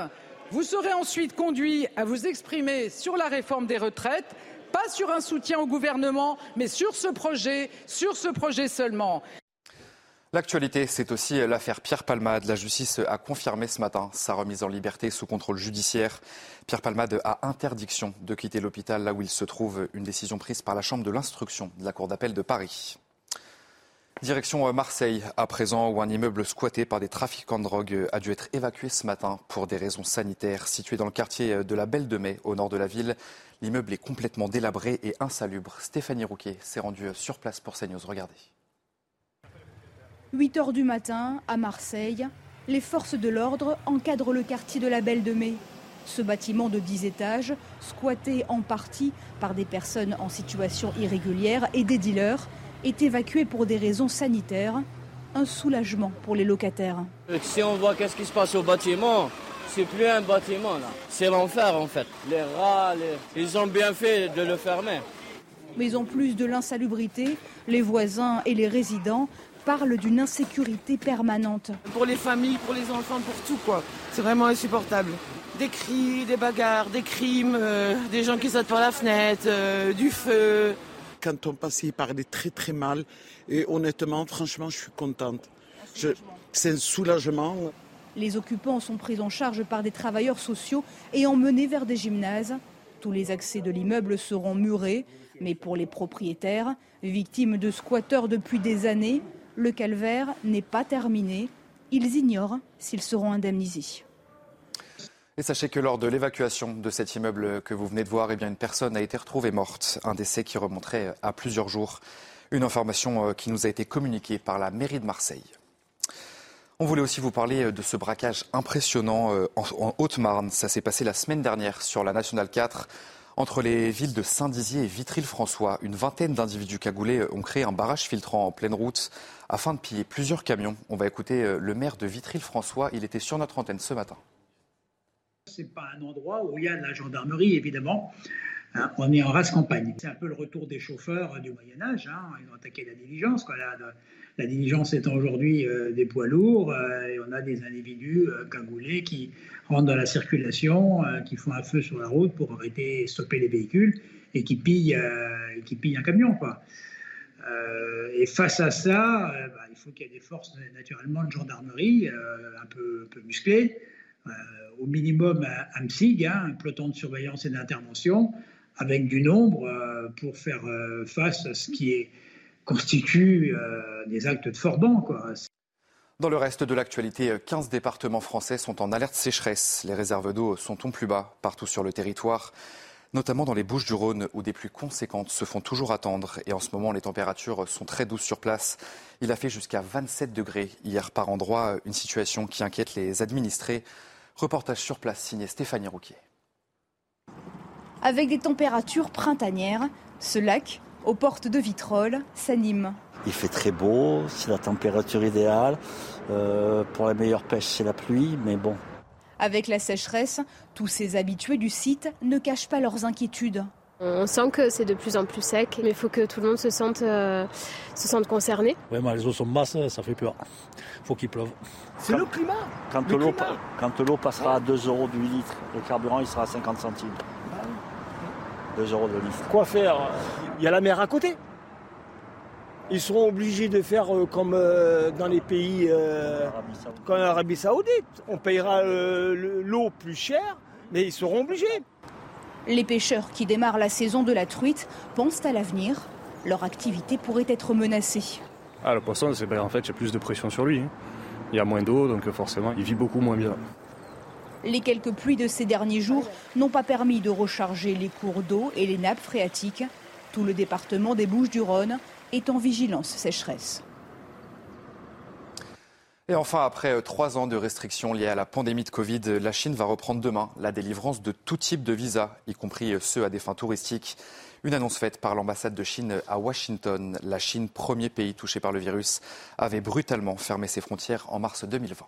Vous serez ensuite conduit à vous exprimer sur la réforme des retraites, pas sur un soutien au gouvernement, mais sur ce projet, sur ce projet seulement. L'actualité, c'est aussi l'affaire Pierre Palmade. La justice a confirmé ce matin sa remise en liberté sous contrôle judiciaire. Pierre Palmade a interdiction de quitter l'hôpital là où il se trouve, une décision prise par la Chambre de l'instruction de la Cour d'appel de Paris. Direction Marseille, à présent, où un immeuble squatté par des trafiquants de drogue a dû être évacué ce matin pour des raisons sanitaires. Situé dans le quartier de la Belle de Mai, au nord de la ville, l'immeuble est complètement délabré et insalubre. Stéphanie Rouquet s'est rendue sur place pour CNews. Regardez. 8 heures du matin, à Marseille, les forces de l'ordre encadrent le quartier de la Belle de Mai. Ce bâtiment de 10 étages, squatté en partie par des personnes en situation irrégulière et des dealers, est évacué pour des raisons sanitaires. Un soulagement pour les locataires. Si on voit qu'est-ce qui se passe au bâtiment, c'est plus un bâtiment là. C'est l'enfer en fait. Les rats, ils ont bien fait de le fermer. Mais en plus de l'insalubrité, les voisins et les résidents parle d'une insécurité permanente. Pour les familles, pour les enfants, pour tout quoi. C'est vraiment insupportable. Des cris, des bagarres, des crimes, euh, des gens qui sautent par la fenêtre, euh, du feu. Quand on passe, il parlait très très mal. Et honnêtement, franchement, je suis contente. C'est un soulagement. Les occupants sont pris en charge par des travailleurs sociaux et emmenés vers des gymnases. Tous les accès de l'immeuble seront murés, mais pour les propriétaires, victimes de squatteurs depuis des années, le calvaire n'est pas terminé. Ils ignorent s'ils seront indemnisés. Et sachez que lors de l'évacuation de cet immeuble que vous venez de voir, eh une personne a été retrouvée morte, un décès qui remonterait à plusieurs jours. Une information euh, qui nous a été communiquée par la mairie de Marseille. On voulait aussi vous parler de ce braquage impressionnant euh, en Haute-Marne. Ça s'est passé la semaine dernière sur la Nationale 4. Entre les villes de Saint-Dizier et Vitry-le-François, une vingtaine d'individus cagoulés ont créé un barrage filtrant en pleine route afin de piller plusieurs camions. On va écouter euh, le maire de Vitry-le-François. Il était sur notre antenne ce matin. Ce n'est pas un endroit où il y a de la gendarmerie, évidemment. Hein, on est en race campagne. C'est un peu le retour des chauffeurs du Moyen Âge. Hein. Ils ont attaqué la diligence. La, diligence étant aujourd'hui euh, des poids lourds, euh, et on a des individus euh, cagoulés qui rentrent dans la circulation, qui font un feu sur la route pour arrêter, stopper les véhicules et qui pillent, qui pillent un camion. Et face à ça, bah, il faut qu'il y ait des forces naturellement de gendarmerie un peu, un, musclées, au minimum un, MSIG, hein, un peloton de surveillance et d'intervention, avec du nombre euh, pour faire euh, face à ce qui constitue euh, des actes de Forban. Dans le reste de l'actualité, 15 départements français sont en alerte sécheresse. Les réserves d'eau sont au plus bas partout sur le territoire, notamment dans les Bouches du Rhône où des pluies conséquentes se font toujours attendre. Et en ce moment, les températures sont très douces sur place. Il a fait jusqu'à 27 degrés hier par endroit, une situation qui inquiète les administrés. Reportage sur place signé Stéphanie Rouquier. Avec des températures printanières, ce lac, aux portes de Vitrolles, s'anime. Il fait très beau, c'est la température idéale. Euh, pour la meilleure pêche, c'est la pluie, mais bon. Avec la sécheresse, tous ces habitués du site ne cachent pas leurs inquiétudes. On sent que c'est de plus en plus sec, mais il faut que tout le monde se sente, euh, se sente concerné. Vraiment, les eaux sont basses, ça fait peur. Il faut qu'il pleuve. C'est le climat Quand l'eau passera à 2 euros du litre, le carburant il sera à 50 centimes. 2 euros de litre. Quoi faire? Il y a la mer à côté. Ils seront obligés de faire euh, comme euh, dans les pays comme l'Arabie Saoudite. On payera l'eau plus cher, mais ils seront obligés. Les pêcheurs qui démarrent la saison de la truite pensent à l'avenir. Leur activité pourrait être menacée. Ah, le poisson, c'est ben, en fait, j'ai plus de pression sur lui. Hein. Il y a moins d'eau, donc forcément, il vit beaucoup moins bien. Les quelques pluies de ces derniers jours n'ont pas permis de recharger les cours d'eau et les nappes phréatiques. Tout le département des Bouches-du-Rhône est en vigilance sécheresse. Et enfin, après euh, trois ans de restrictions liées à la pandémie de Covid, la Chine va reprendre demain la délivrance de tout type de visas, y compris euh, ceux à des fins touristiques. Une annonce faite par l'ambassade de Chine à Washington. La Chine, premier pays touché par le virus, avait brutalement fermé ses frontières en mars 2020.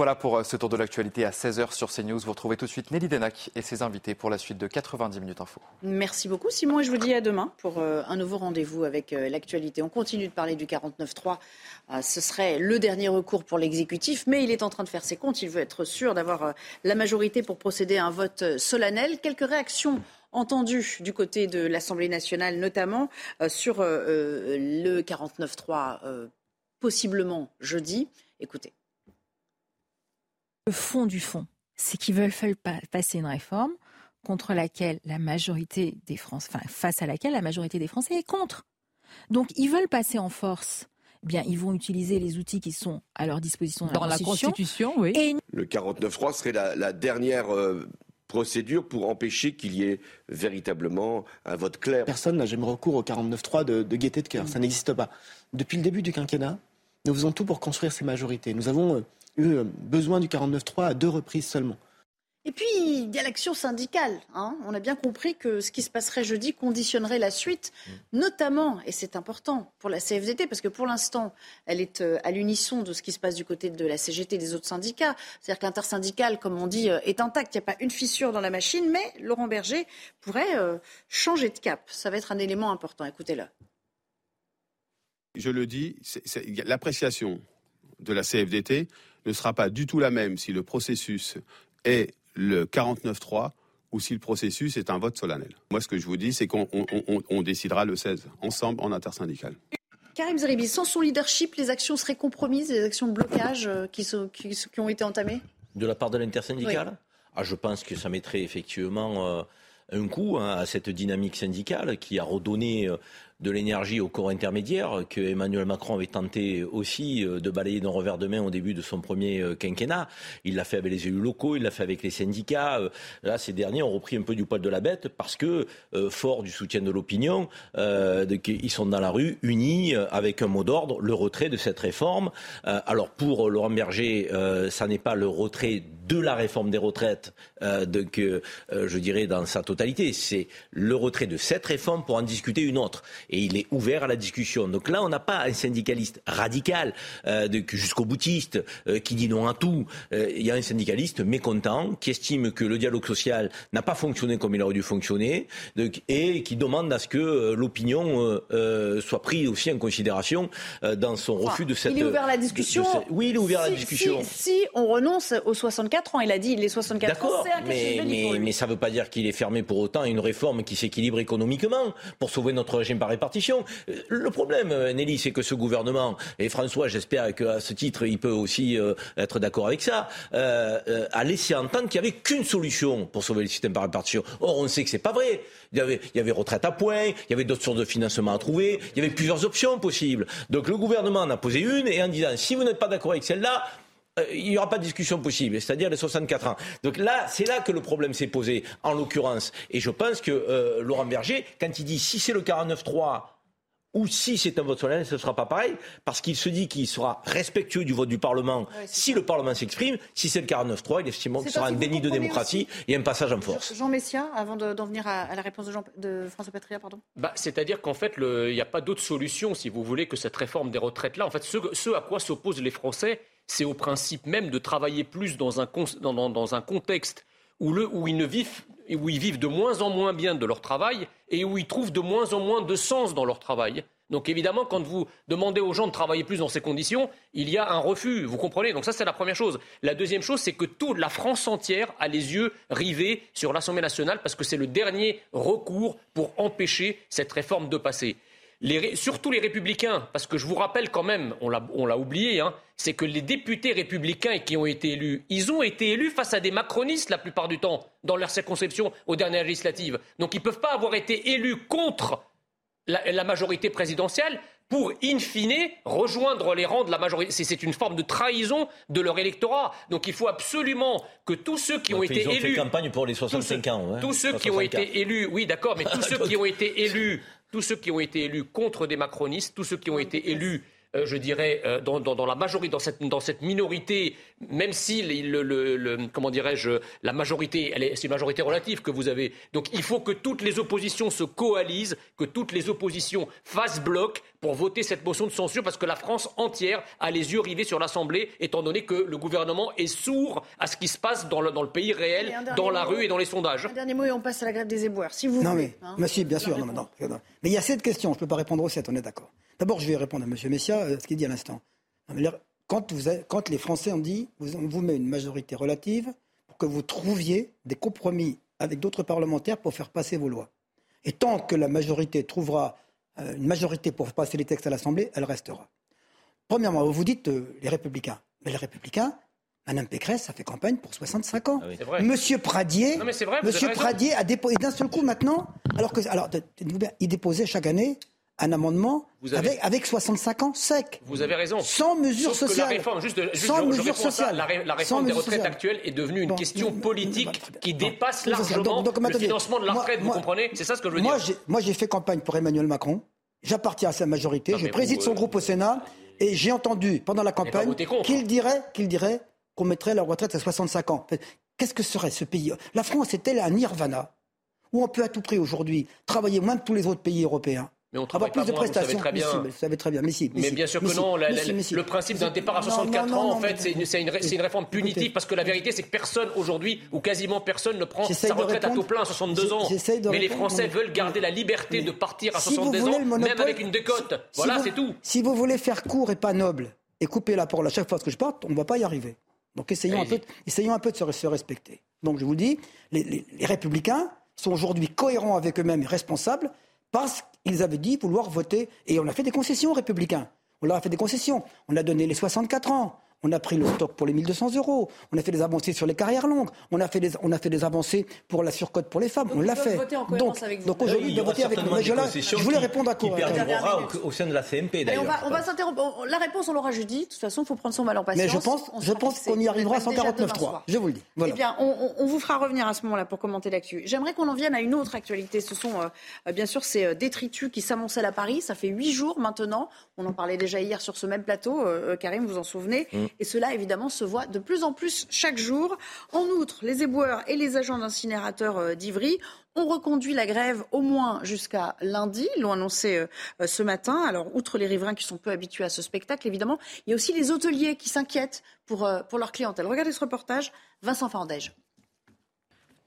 Voilà pour euh, ce tour de l'actualité à 16h sur CNews. Vous retrouvez tout de suite Nelly Denac et ses invités pour la suite de 90 minutes info. Merci beaucoup Simon et je vous dis à demain pour euh, un nouveau rendez-vous avec euh, l'actualité. On continue de parler du 49.3. Ce serait le dernier recours pour l'exécutif, mais il est en train de faire ses comptes. Il veut être sûr d'avoir la majorité pour procéder à un vote solennel. Quelques réactions entendues du côté de l'Assemblée nationale, notamment sur le 49.3, possiblement jeudi. Écoutez. Le fond du fond, c'est qu'ils veulent passer une réforme contre laquelle la majorité des Français, enfin face à laquelle la majorité des Français est contre. Donc ils veulent passer en force. Eh bien, ils vont utiliser les outils qui sont à leur disposition dans, la, Constitution. oui. Et... Le 49.3 serait la, dernière euh, procédure pour empêcher qu'il y ait véritablement un vote clair. Personne n'a jamais recours au 49.3 de, de gaieté de cœur. Ça n'existe pas. Depuis le début du quinquennat, nous faisons tout pour construire ces majorités. Nous avons euh, eu euh, besoin du 49.3 à deux reprises seulement. Et puis, il y a l'action syndicale. Hein. On a bien compris que ce qui se passerait jeudi conditionnerait la suite, mm. notamment, et c'est important pour la CFDT, parce que pour l'instant, elle est euh, à l'unisson de ce qui se passe du côté de la CGT et des autres syndicats. C'est-à-dire que l'intersyndical, comme on dit, est intact. Il n'y a pas une fissure dans la machine, mais Laurent Berger pourrait changer de cap. Ça va être un élément important. Écoutez-le. Je le dis, l'appréciation de la CFDT ne sera pas du tout la même si le processus est le 49-3 ou si le processus est un vote solennel. Moi, ce que je vous dis, c'est qu'on décidera le 16, ensemble, en intersyndical. Karim Zeribi, sans son leadership, les actions seraient compromises, les actions de blocage euh, qui, ont été entamées? De la part de l'intersyndicale? Ah, Je pense que ça mettrait effectivement euh, un coup hein, à cette dynamique syndicale qui a redonné euh, de l'énergie au corps intermédiaire que Emmanuel Macron avait tenté aussi euh, de balayer d'un revers de main au début de son premier euh, quinquennat. Il l'a fait avec les élus locaux, il l'a fait avec les syndicats. Euh, là, ces derniers ont repris un peu du poil de la bête parce que, fort du soutien de l'opinion, ils sont dans la rue unis avec un mot d'ordre, le retrait de cette réforme. Alors pour Laurent Berger, ça n'est pas le retrait de la réforme des retraites, je dirais dans sa totalité, c'est le retrait de cette réforme pour en discuter une autre. Et il est ouvert à la discussion. Donc là, on n'a pas un syndicaliste radical, euh, jusqu'au boutiste, euh, qui dit non à tout. Euh, il y a un syndicaliste mécontent qui estime que le dialogue social n'a pas fonctionné comme il aurait dû fonctionner et qui demande à ce que l'opinion soit prise aussi en considération dans son refus de cette. Il est ouvert à la discussion. Oui, il est ouvert à la discussion. Si, on renonce aux 64 ans, il a dit les 64 ans, c'est un mais, mais, mais ça ne veut pas dire qu'il est fermé pour autant à une réforme qui s'équilibre économiquement pour sauver notre régime par répartition. Le problème, Nelly, c'est que ce gouvernement, et François, j'espère qu'à ce titre, il peut aussi euh, être d'accord avec ça, euh, euh, a laissé entendre qu'il n'y avait qu'une solution pour sauver le système par répartition. Or, on sait que c'est pas vrai. Il y, avait, il y avait retraite à points, il y avait d'autres sources de financement à trouver, il y avait plusieurs options possibles. Donc le gouvernement en a posé une et en disant si vous n'êtes pas d'accord avec celle-là, il n'y aura pas de discussion possible, c'est-à-dire les 64 ans. Donc là, c'est là que le problème s'est posé, en l'occurrence. Et je pense que Laurent Berger, quand il dit si c'est le 49-3 ou si c'est un vote solennel, ce ne sera pas pareil, parce qu'il se dit qu'il sera respectueux du vote du Parlement si le Parlement s'exprime. Si c'est le 49-3, il estime que ce sera un déni de démocratie et un passage en force. Jean Messia, avant d'en venir à, la réponse de, Jean, de François Patria, pardon. Bah, C'est-à-dire qu'en fait, il n'y a pas d'autre solution, si vous voulez, que cette réforme des retraites-là. En fait, ce, à quoi s'opposent les Français, c'est au principe même de travailler plus dans un, dans, un contexte où, le, où, ils ne vivent, où ils vivent de moins en moins bien de leur travail et où ils trouvent de moins en moins de sens dans leur travail. Donc évidemment, quand vous demandez aux gens de travailler plus dans ces conditions, il y a un refus. Vous comprenez? Donc ça, c'est la première chose. La deuxième chose, c'est que toute la France entière a les yeux rivés sur l'Assemblée nationale parce que c'est le dernier recours pour empêcher cette réforme de passer. Surtout les républicains, parce que je vous rappelle quand même, on l'a oublié, hein, c'est que les députés républicains qui ont été élus, ils ont été élus face à des macronistes la plupart du temps dans leur circonscription aux dernières législatives. Donc ils ne peuvent pas avoir été élus contre la, majorité présidentielle pour, in fine, rejoindre les rangs de la majorité. C'est une forme de trahison de leur électorat. Donc il faut absolument que tous ceux qui ont été ils ont élus... Fait campagne pour les 65 ans. Tous ceux qui ont été élus, oui d'accord, mais tous ceux qui ont été élus, tous ceux qui ont été élus contre des macronistes, tous ceux qui ont été élus je dirais, euh, dans, la majorité, dans cette, dans cette minorité, même si le, comment dirais-je, la majorité, c'est une majorité relative que vous avez. Donc il faut que toutes les oppositions se coalisent, que toutes les oppositions fassent bloc pour voter cette motion de censure, parce que la France entière a les yeux rivés sur l'Assemblée, étant donné que le gouvernement est sourd à ce qui se passe dans le, dans le pays réel, dans la rue et dans les sondages. Un dernier mot et on passe à la grève des éboueurs, si vous non, Mais, hein. bien sûr, non, non, Mais il y a cette question, je ne peux pas répondre aux sept, on est d'accord. D'abord, je vais répondre à M. Messia, euh, ce qu'il dit à l'instant. Quand, quand, les Français ont dit, on vous met une majorité relative pour que vous trouviez des compromis avec d'autres parlementaires pour faire passer vos lois. Et tant que la majorité trouvera euh, une majorité pour passer les textes à l'Assemblée, elle restera. Premièrement, vous dites euh, les Républicains. Mais les Républicains, Madame Pécresse, ça fait campagne pour 65 ans. Ah Monsieur Pradier, Monsieur Pradier a déposé d'un seul coup maintenant, alors que alors il déposait chaque année un amendement avec, 65 ans sec. Vous avez raison. Sans mesure sociale. la réforme, juste, sans mesure sociale. la, réforme des retraites actuelles est devenue une question politique qui dépasse largement le financement de la retraite. vous comprenez? C'est ça ce que je veux moi, dire. Moi, j'ai fait campagne pour Emmanuel Macron. J'appartiens à sa majorité. je préside son euh, groupe au Sénat. Et j'ai entendu pendant la campagne qu'il dirait qu'il dirait qu'on mettrait la retraite à 65 ans. Qu'est-ce que serait ce pays? La France est-elle un nirvana? Où on peut à tout prix aujourd'hui travailler moins que tous les autres pays européens? Mais on travaille plus de prestations. Vous savez très bien. vous savez très bien. Mais, si, mais, bien sûr que non. le principe d'un départ à 64 ans, en fait, c'est une, réforme punitive parce que la vérité, c'est que personne aujourd'hui, ou quasiment personne, ne prend sa retraite à tout plein à 62 ans. Mais les Français veulent garder la liberté de partir à 62 ans, même avec une décote. Voilà, c'est tout. Si vous voulez faire court et pas noble, et couper la parole à chaque fois que je parte, on ne va pas y arriver. Donc essayons un, peu, essayons un peu de se, respecter. Donc je vous dis, les, les républicains sont aujourd'hui cohérents avec eux-mêmes et responsables parce qu'ils avaient dit vouloir voter. Et on a fait des concessions aux républicains. On leur a fait des concessions. On a donné les 64 ans. On a pris le stock pour les 1200 euros. On a fait des avancées sur les carrières longues. On a fait des, on a fait des avancées pour la surcote pour les femmes. on l'a fait. donc, donc aujourd'hui, de voter avec Je, voulais répondre à quoi perdurera au, sein de la CMP d'ailleurs. On va, s'interrompre. La réponse, on l'aura jeudi. De toute façon, il faut prendre son mal en patience. Mais je pense, je pense qu'on y arrivera à 149.3. Je vous le dis. Eh bien, on, vous fera revenir à ce moment-là pour commenter l'actu. J'aimerais qu'on en vienne à une autre actualité. Ce sont euh, bien sûr ces euh, détritus qui s'amoncellent à Paris. Ça fait huit jours maintenant. On en parlait déjà hier sur ce même plateau. Euh, Karim, vous en souvenez. Mm. Et cela, évidemment, se voit de plus en plus chaque jour. En outre, les éboueurs et les agents d'incinérateurs euh, d'Ivry ont reconduit la grève au moins jusqu'à lundi. Ils l'ont annoncé euh, ce matin. Alors, outre les riverains qui sont peu habitués à ce spectacle, évidemment, il y a aussi les hôteliers qui s'inquiètent pour, pour leur clientèle. Regardez ce reportage, Vincent Fandège.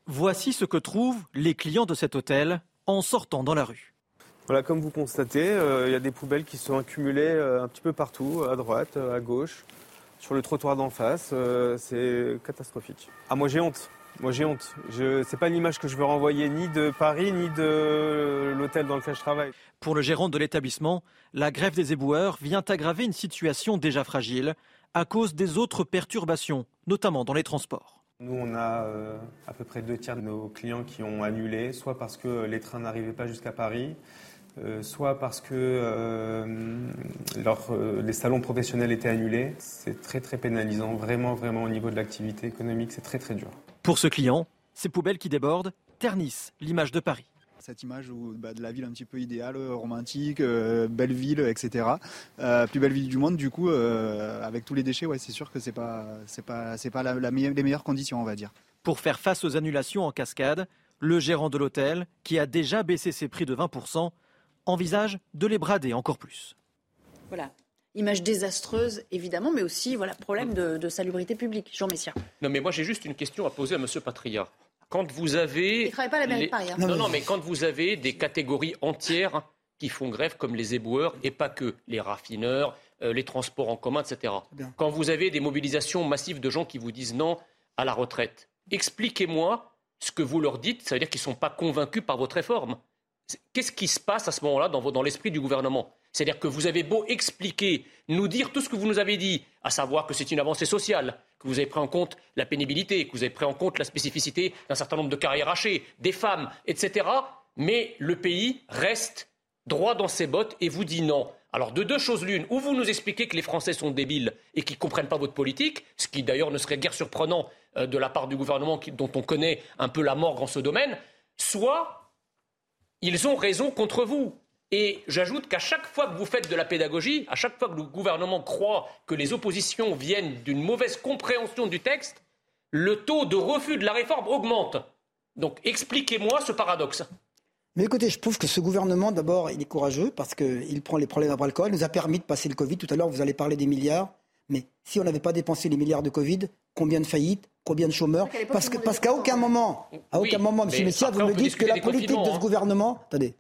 Voici ce que trouvent les clients de cet hôtel en sortant dans la rue. Voilà, comme vous constatez, euh, il y a des poubelles qui sont accumulées euh, un petit peu partout, à droite, à gauche, sur le trottoir d'en face. Euh, c'est catastrophique. Ah, moi j'ai honte. Moi j'ai honte. Ce n'est pas l'image que je veux renvoyer ni de Paris ni de l'hôtel dans lequel je travaille. Pour le gérant de l'établissement, la grève des éboueurs vient aggraver une situation déjà fragile à cause des autres perturbations, notamment dans les transports. Nous, on a euh, à peu près deux tiers de nos clients qui ont annulé, soit parce que les trains n'arrivaient pas jusqu'à Paris, euh, soit parce que euh, les salons professionnels étaient annulés. C'est très très pénalisant, vraiment vraiment au niveau de l'activité économique, c'est très très dur. Pour ce client, ces poubelles qui débordent ternissent l'image de Paris cette image bah, de la ville un petit peu idéale, euh, romantique, euh, belle ville, etc. Euh, plus belle ville du monde, du coup, avec tous les déchets, ouais, c'est sûr que c'est pas, c'est pas, c'est pas la, les meilleures conditions, on va dire. Pour faire face aux annulations en cascade, le gérant de l'hôtel, qui a déjà baissé ses prix de 20%, envisage de les brader encore plus. Voilà, image désastreuse, évidemment, mais aussi voilà, problème de, de salubrité publique. Jean Messia. Non, mais moi j'ai juste une question à poser à M. Patria quand vous avez. Hein. Non, non, mais quand vous avez des catégories entières qui font grève, comme les éboueurs, et pas que, les raffineurs, euh, les transports en commun, etc. Quand vous avez des mobilisations massives de gens qui vous disent non à la retraite, expliquez-moi ce que vous leur dites. Ça veut dire qu'ils ne sont pas convaincus par votre réforme. Qu'est-ce qui se passe à ce moment-là dans, l'esprit du gouvernement? C'est-à-dire que vous avez beau expliquer, nous dire tout ce que vous nous avez dit, à savoir que c'est une avancée sociale, que vous avez pris en compte la pénibilité, que vous avez pris en compte la spécificité d'un certain nombre de carrières hachées, des femmes, etc. Mais le pays reste droit dans ses bottes et vous dit non. Alors de deux choses l'une, ou vous nous expliquez que les Français sont débiles et qu'ils ne comprennent pas votre politique, ce qui d'ailleurs ne serait guère surprenant euh, de la part du gouvernement dont on connaît un peu la morgue en ce domaine, soit ils ont raison contre vous. Et j'ajoute qu'à chaque fois que vous faites de la pédagogie, à chaque fois que le gouvernement croit que les oppositions viennent d'une mauvaise compréhension du texte, le taux de refus de la réforme augmente. Donc expliquez-moi ce paradoxe. Mais écoutez, je trouve que ce gouvernement, d'abord, il est courageux parce qu'il prend les problèmes à bras le corps. Il nous a permis de passer le Covid. Tout à l'heure, vous allez parler des milliards. Mais si on n'avait pas dépensé les milliards de Covid, combien de faillites, combien de chômeurs Parce qu'à parce aucun moment, à aucun moment, M. Messia, vous me dites que la politique de ce hein. gouvernement, attendez,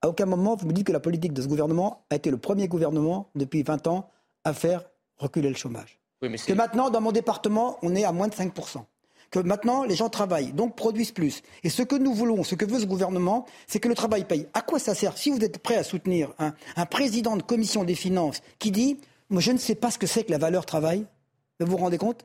à aucun moment, vous me dites que la politique de ce gouvernement a été le premier gouvernement depuis 20 ans à faire reculer le chômage. que maintenant, dans mon département, on est à moins de 5%. Que maintenant, les gens travaillent, donc produisent plus. Et ce que nous voulons, ce que veut ce gouvernement, c'est que le travail paye. À quoi ça sert Si vous êtes prêt à soutenir un, un président de commission des finances qui dit Moi, je ne sais pas ce que c'est que la valeur travail, vous vous rendez compte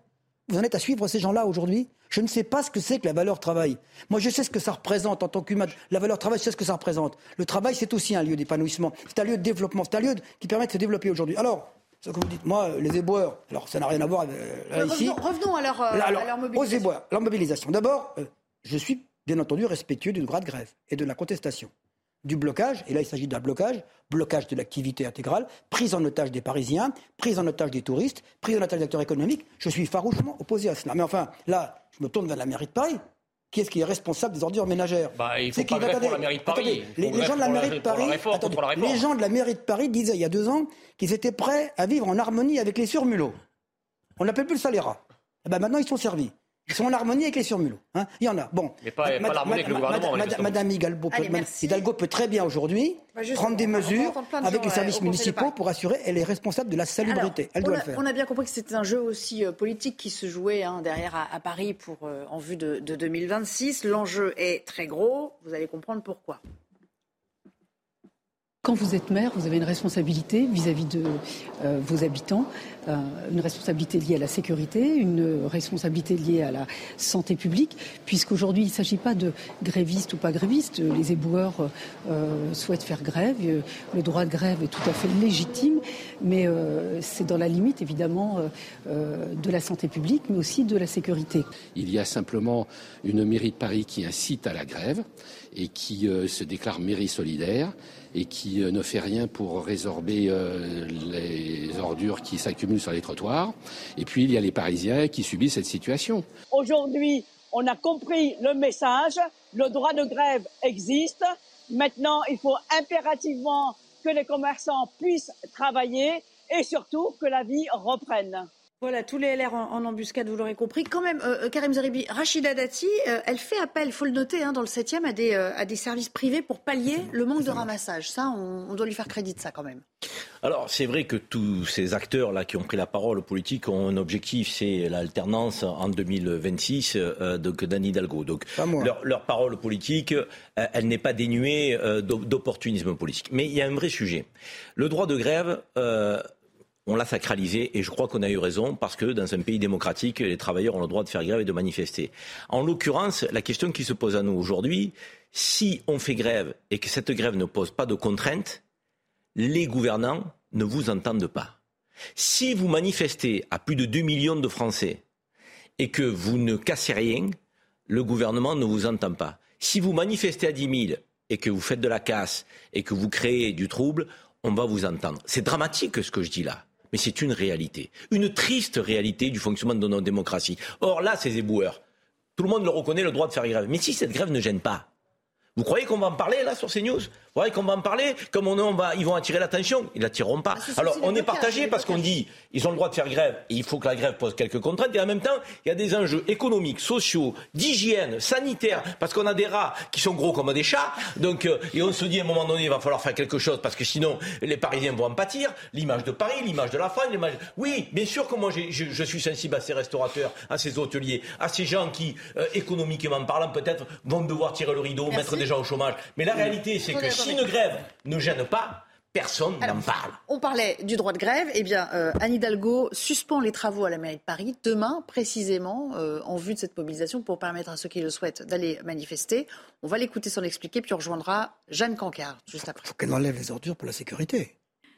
Vous en êtes à suivre ces gens-là aujourd'hui? Je ne sais pas ce que c'est que la valeur travail. Moi, je sais ce que ça représente en tant qu'humain. La valeur travail, je sais ce que ça représente. Le travail, c'est aussi un lieu d'épanouissement. C'est un lieu de développement. C'est un lieu qui permet de se développer aujourd'hui. Alors, ce que vous dites, moi, les éboueurs, alors ça n'a rien à voir euh, ici. Revenons, à leur, euh, mobilisation. Aux éboueurs, leur mobilisation. D'abord, euh, je suis bien entendu respectueux du droit de grève et de la contestation du blocage, et là il s'agit d'un blocage, blocage de l'activité intégrale, prise en otage des Parisiens, prise en otage des touristes, prise en otage des acteurs économiques. Je suis farouchement opposé à cela. Mais enfin, là, je me tourne vers la mairie de Paris. Qui est-ce qui est responsable des ordures ménagères bah, Il faut pas grève pour la mairie de Paris. les, gens de la mairie de Paris, les gens de la mairie de Paris disaient il y a deux ans qu'ils étaient prêts à vivre en harmonie avec les surmulots. On n'appelle plus le salaire. Eh ben maintenant, ils sont servis. Ils sont en harmonie avec les surmulots. Hein Il y en a. Bon. Mais pas, pas l'harmonie avec le gouvernement. Madame, Hidalgo, Hidalgo, peut très bien aujourd'hui bah, prendre des mesures avec les services municipaux pour assurer elle est responsable de la salubrité. elle doit on a, le faire. On a bien compris que c'était un jeu aussi euh, politique qui se jouait hein, derrière à, Paris pour, euh, en vue de, de 2026. L'enjeu est très gros. Vous allez comprendre pourquoi. Quand vous êtes maire, vous avez une responsabilité vis-à-vis de euh, vos habitants, euh, une responsabilité liée à la sécurité, une responsabilité liée à la santé publique, puisqu'aujourd'hui il ne s'agit pas de grévistes ou pas grévistes. Les éboueurs euh, souhaitent faire grève, le droit de grève est tout à fait légitime, mais c'est dans la limite évidemment de la santé publique, mais aussi de la sécurité. Il y a simplement une mairie de Paris qui incite à la grève et qui se déclare mairie solidaire et qui ne fait rien pour résorber les ordures qui s'accumulent sur les trottoirs. Et puis il y a les Parisiens qui subissent cette situation. Aujourd'hui, on a compris le message, le droit de grève existe. Maintenant, il faut impérativement que les commerçants puissent travailler et surtout que la vie reprenne. Voilà, tous les LR en, embuscade, vous l'aurez compris. Quand même, euh, euh, Karim Zeribi, Rachida Dati, euh, elle fait appel, il faut le noter, hein, dans le 7e, à des, à des services privés pour pallier le manque de ramassage. Ça, on, doit lui faire crédit de ça quand même. Alors, c'est vrai que tous ces acteurs-là qui ont pris la parole politique ont un objectif, c'est l'alternance en 2026 donc d'Anne Hidalgo. Donc, leur, leur, parole politique, elle n'est pas dénuée d'opportunisme politique. Mais il y a un vrai sujet. Le droit de grève on l'a sacralisé et je crois qu'on a eu raison parce que dans un pays démocratique, les travailleurs ont le droit de faire grève et de manifester. En l'occurrence, la question qui se pose à nous aujourd'hui, si on fait grève et que cette grève ne pose pas de contraintes, les gouvernants ne vous entendent pas. Si vous manifestez à plus de 2 millions de Français et que vous ne cassez rien, le gouvernement ne vous entend pas. Si vous manifestez à 10 000 et que vous faites de la casse et que vous créez du trouble, on va vous entendre. C'est dramatique ce que je dis là mais c'est une réalité. Une triste réalité du fonctionnement de notre démocratie. Or là, ces éboueurs, tout le monde le reconnaît, le droit de faire grève. Mais si cette grève ne gêne pas, vous croyez qu'on va en parler là sur CNews Vous croyez qu'on va en parler Comme on, va, ils vont attirer l'attention Ils l'attireront pas. Ah, Alors on est partagé parce qu'on dit ils ont le droit de faire grève et il faut que la grève pose quelques contraintes et en même temps il y a des enjeux économiques, sociaux, d'hygiène, sanitaires parce qu'on a des rats qui sont gros comme des chats. Donc euh, et on se dit à un moment donné il va falloir faire quelque chose parce que sinon les Parisiens vont en pâtir. L'image de Paris, l'image de la France, l'image. Oui, bien sûr que moi je, je, suis sensible à ces restaurateurs, à ces hôteliers, à ces gens qui euh, économiquement parlant peut-être vont devoir tirer le rideau, mettre des gens au chômage. Mais la réalité, c'est que si une grève ne gêne pas, Personne n'en parle. On parlait du droit de grève. Eh bien, euh, Anne Hidalgo suspend les travaux à la mairie de Paris demain, précisément, euh, en vue de cette mobilisation, pour permettre à ceux qui le souhaitent d'aller manifester. On va l'écouter s'en expliquer, puis on rejoindra Jeanne Cancard juste après. Il faut qu'elle enlève les ordures pour la sécurité.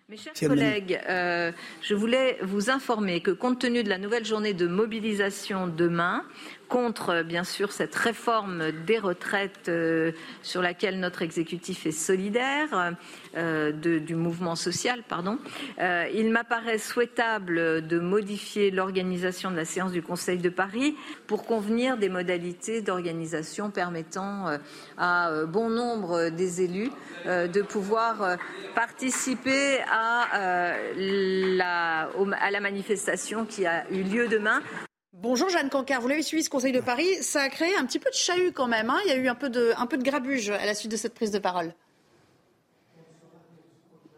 Mes chers collègues, euh, je voulais vous informer que compte tenu de la nouvelle journée de mobilisation demain, contre, bien sûr, cette réforme des retraites euh, sur laquelle notre exécutif est solidaire, euh, du mouvement social, pardon. Euh, il m'apparaît souhaitable de modifier l'organisation de la séance du Conseil de Paris pour convenir des modalités d'organisation permettant à bon nombre des élus de pouvoir participer à la manifestation qui a eu lieu demain. Bonjour Jeanne Cancard, vous l'avez suivi ce Conseil de Paris, ça a créé un petit peu de chahut quand même, hein. il y a eu un peu, de, un peu de grabuge à la suite de cette prise de parole.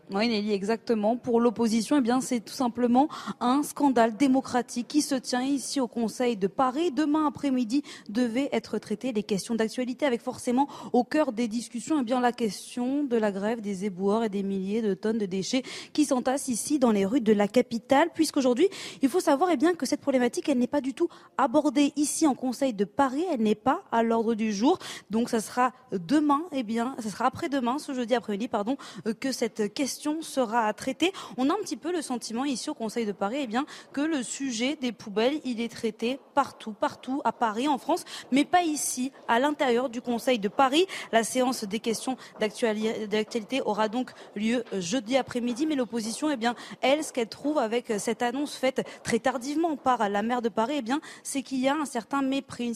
Oui, Nelly, exactement. Pour l'opposition, eh bien, c'est tout simplement un scandale démocratique qui se tient ici au Conseil de Paris. Demain après-midi devaient être traitées les questions d'actualité avec forcément au cœur des discussions, eh bien, la question de la grève des éboueurs et des milliers de tonnes de déchets qui s'entassent ici dans les rues de la capitale. Puisqu'aujourd'hui, il faut savoir, eh bien, que cette problématique, elle n'est pas du tout abordée ici en Conseil de Paris. Elle n'est pas à l'ordre du jour. Donc, ça sera demain, eh bien, ça sera après-demain, ce jeudi après-midi, pardon, que cette question sera traitée. On a un petit peu le sentiment ici au Conseil de Paris eh bien, que le sujet des poubelles, il est traité partout, partout, à Paris, en France, mais pas ici, à l'intérieur du Conseil de Paris. La séance des questions d'actualité aura donc lieu jeudi après-midi, mais l'opposition, eh bien, elle, ce qu'elle trouve avec cette annonce faite très tardivement par la maire de Paris, eh c'est qu'il y a un certain mépris, une,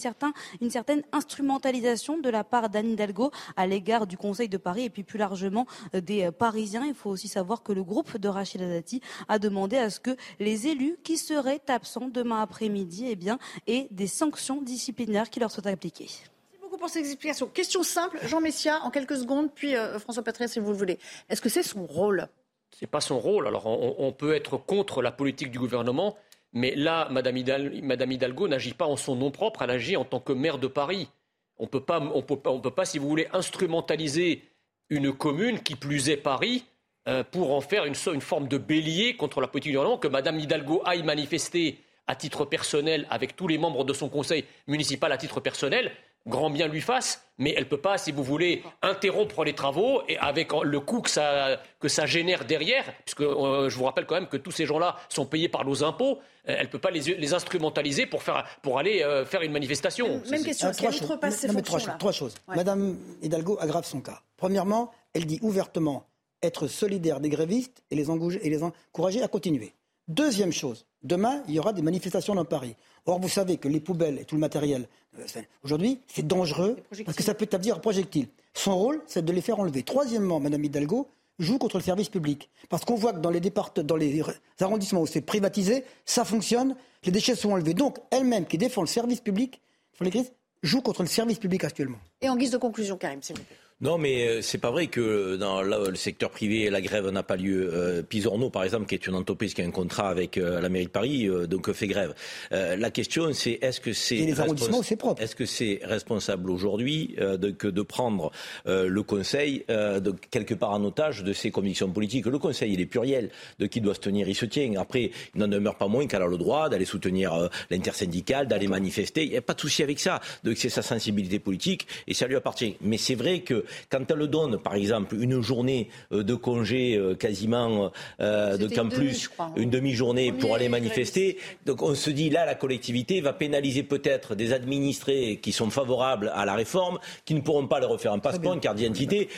une certaine instrumentalisation de la part d'Anne Hidalgo à l'égard du Conseil de Paris et puis plus largement euh, des Parisiens. Il faut aussi savoir que le groupe de Rachida Dati a demandé à ce que les élus qui seraient absents demain après-midi eh bien, aient des sanctions disciplinaires qui leur soient appliquées. Merci beaucoup pour ces explications. Question simple, Jean Messia, en quelques secondes, puis euh, François Patria, si vous le voulez. Est-ce que c'est son rôle? C'est pas son rôle. Alors, on, peut être contre la politique du gouvernement, mais là, Madame, Hidalgo n'agit pas en son nom propre, elle agit en tant que maire de Paris. On ne peut pas, si vous voulez, instrumentaliser une commune, qui plus est Paris, euh, pour en faire une, forme de bélier contre la politique du gouvernement, que Mme Hidalgo aille manifester à titre personnel avec tous les membres de son conseil municipal à titre personnel, grand bien lui fasse, mais elle ne peut pas, si vous voulez, interrompre les travaux et avec le coût que ça, que ça génère derrière, puisque euh, je vous rappelle quand même que tous ces gens-là sont payés par nos impôts, euh, elle ne peut pas les, instrumentaliser pour, faire, pour aller faire une manifestation. Même, question, est-ce qu'elle outrepasse ces trois, choses. Madame Hidalgo aggrave son cas. Premièrement, elle dit ouvertement être solidaire des grévistes et les, et les encourager à continuer. Deuxième chose, demain, il y aura des manifestations dans Paris. Or, vous savez que les poubelles et tout le matériel, euh, aujourd'hui, c'est dangereux parce que ça peut établir un projectile. Son rôle, c'est de les faire enlever. Troisièmement, Madame Hidalgo joue contre le service public. Parce qu'on voit que dans les, départements, dans les arrondissements où c'est privatisé, ça fonctionne, les déchets sont enlevés. Donc, elle-même qui défend le service public, les crises, joue contre le service public actuellement. Et en guise de conclusion, Karim, s'il vous plaît. Non, mais euh, c'est pas vrai que dans le secteur privé, la grève n'a pas lieu. Euh, Pisorno, par exemple, qui est une entreprise qui a un contrat avec euh, la mairie de Paris, donc fait grève. la question, c'est est-ce que c'est Est-ce que c'est responsable aujourd'hui de, que de prendre le Conseil de, quelque part en otage de ses convictions politiques? Le Conseil, il est pluriel. De qui doit se tenir, il se tient. Après, il n'en demeure pas moins qu'elle a le droit d'aller soutenir l'intersyndicale, d'aller manifester. Il n'y a pas de souci avec ça. Donc c'est sa sensibilité politique et ça lui appartient. Mais c'est vrai que quand elle donne, par exemple, une journée euh, de congé euh, quasiment, euh, de en plus, hein. une demi-journée pour aller manifester, donc on se dit là, la collectivité va pénaliser peut-être des administrés qui sont favorables à la réforme, qui ne pourront pas le refaire un passeport, une carte d'identité,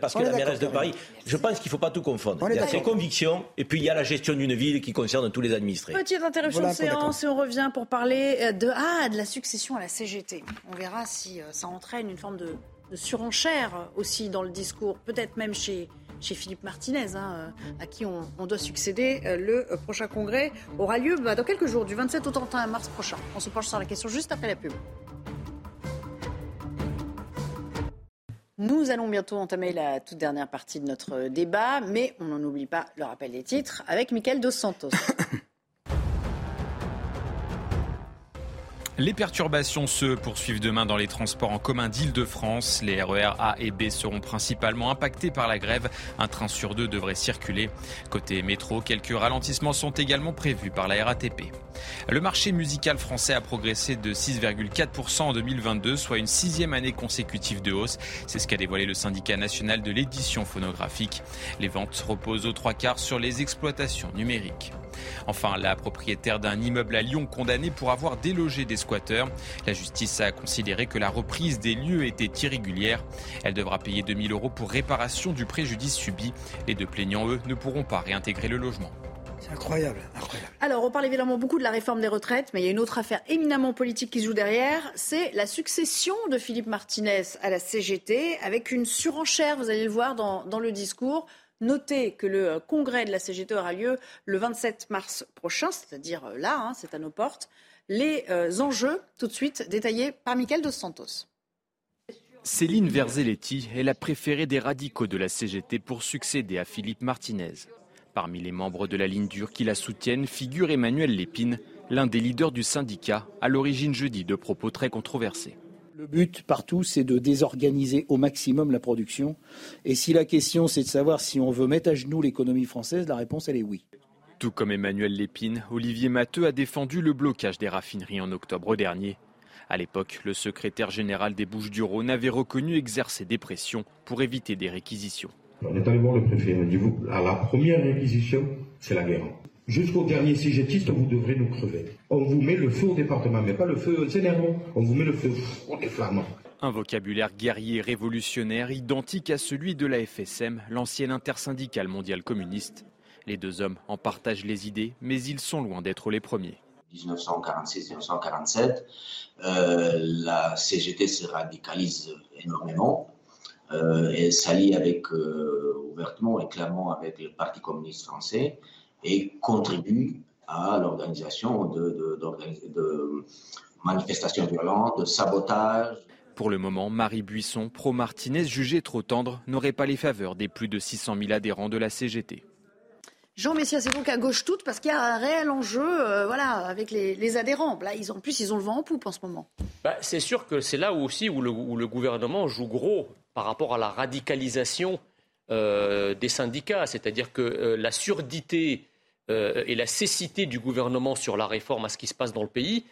parce que la mairesse de Paris. Je pense qu'il ne faut pas tout confondre. Il y a ses convictions et puis il y a la gestion d'une ville qui concerne tous les administrés. Petite interruption de séance et on revient pour parler de, ah, de la succession à la CGT. On verra si ça entraîne une forme de de surenchère aussi dans le discours, peut-être même chez, chez Philippe Martinez, hein, à qui on, doit succéder. Euh, le prochain congrès aura lieu bah, dans quelques jours, du 27 au 31 mars prochain. On se penche sur la question juste après la pub. Nous allons bientôt entamer la toute dernière partie de notre débat, mais on n'en oublie pas le rappel des titres avec Michael Dos Santos. Les perturbations se poursuivent demain dans les transports en commun d'Île-de-France. Les RER A et B seront principalement impactés par la grève. Un train sur deux devrait circuler. Côté métro, quelques ralentissements sont également prévus par la RATP. Le marché musical français a progressé de 6,4% en 2022, soit une sixième année consécutive de hausse. C'est ce qu'a dévoilé le syndicat national de l'édition phonographique. Les ventes reposent aux trois quarts sur les exploitations numériques. Enfin, la propriétaire d'un immeuble à Lyon condamnée pour avoir délogé des squatteurs. La justice a considéré que la reprise des lieux était irrégulière. Elle devra payer 2000 euros pour réparation du préjudice subi. Les deux plaignants, eux, ne pourront pas réintégrer le logement. C'est incroyable, incroyable. Alors, on parle évidemment beaucoup de la réforme des retraites, mais il y a une autre affaire éminemment politique qui se joue derrière. C'est la succession de Philippe Martinez à la CGT, avec une surenchère, vous allez le voir dans, dans le discours, Notez que le euh, congrès de la CGT aura lieu le 27 mars prochain, c'est-à-dire euh, là, hein, c'est à nos portes. Les euh, enjeux, tout de suite, détaillés par Michael Dos Santos. Céline Verzelletti est la préférée des radicaux de la CGT pour succéder à Philippe Martinez. Parmi les membres de la ligne dure qui la soutiennent figure Emmanuel Lépine, l'un des leaders du syndicat, à l'origine jeudi de propos très controversés. Le but partout, c'est de désorganiser au maximum la production. Et si la question, c'est de savoir si on veut mettre à genoux l'économie française, la réponse, elle est oui. Tout comme Emmanuel Lépine, Olivier Matteux a défendu le blocage des raffineries en octobre dernier. À l'époque, le secrétaire général des Bouches-du-Rhône avait reconnu exercer des pressions pour éviter des réquisitions. On est allé voir le préfet, on dit, à la première réquisition, c'est la guerre. Jusqu'au dernier sujetiste, vous devrez nous crever. On vous met le feu au département, mais pas le feu au Sénégal. On vous met le feu au flamands. Un vocabulaire guerrier révolutionnaire identique à celui de la FSM, l'ancienne intersyndicale mondiale communiste. Les deux hommes en partagent les idées, mais ils sont loin d'être les premiers. 1946-1947, euh, la CGT se radicalise énormément euh, et s'allie avec, euh, ouvertement et clairement avec le Parti communiste français et contribue à l'organisation de, de, manifestations violentes, de sabotage. Pour le moment, Marie Buisson, pro-Martinez, jugée trop tendre, n'aurait pas les faveurs des plus de 600 000 adhérents de la CGT. Jean Messia, c'est donc à gauche toute parce qu'il y a un réel enjeu euh, voilà, avec les, adhérents. Là, ils, en plus, ils ont le vent en poupe en ce moment. Bah, c'est sûr que c'est là aussi où le, où le, gouvernement joue gros par rapport à la radicalisation euh, des syndicats. C'est-à-dire que euh, la surdité euh, et la cécité du gouvernement sur la réforme à ce qui se passe dans le pays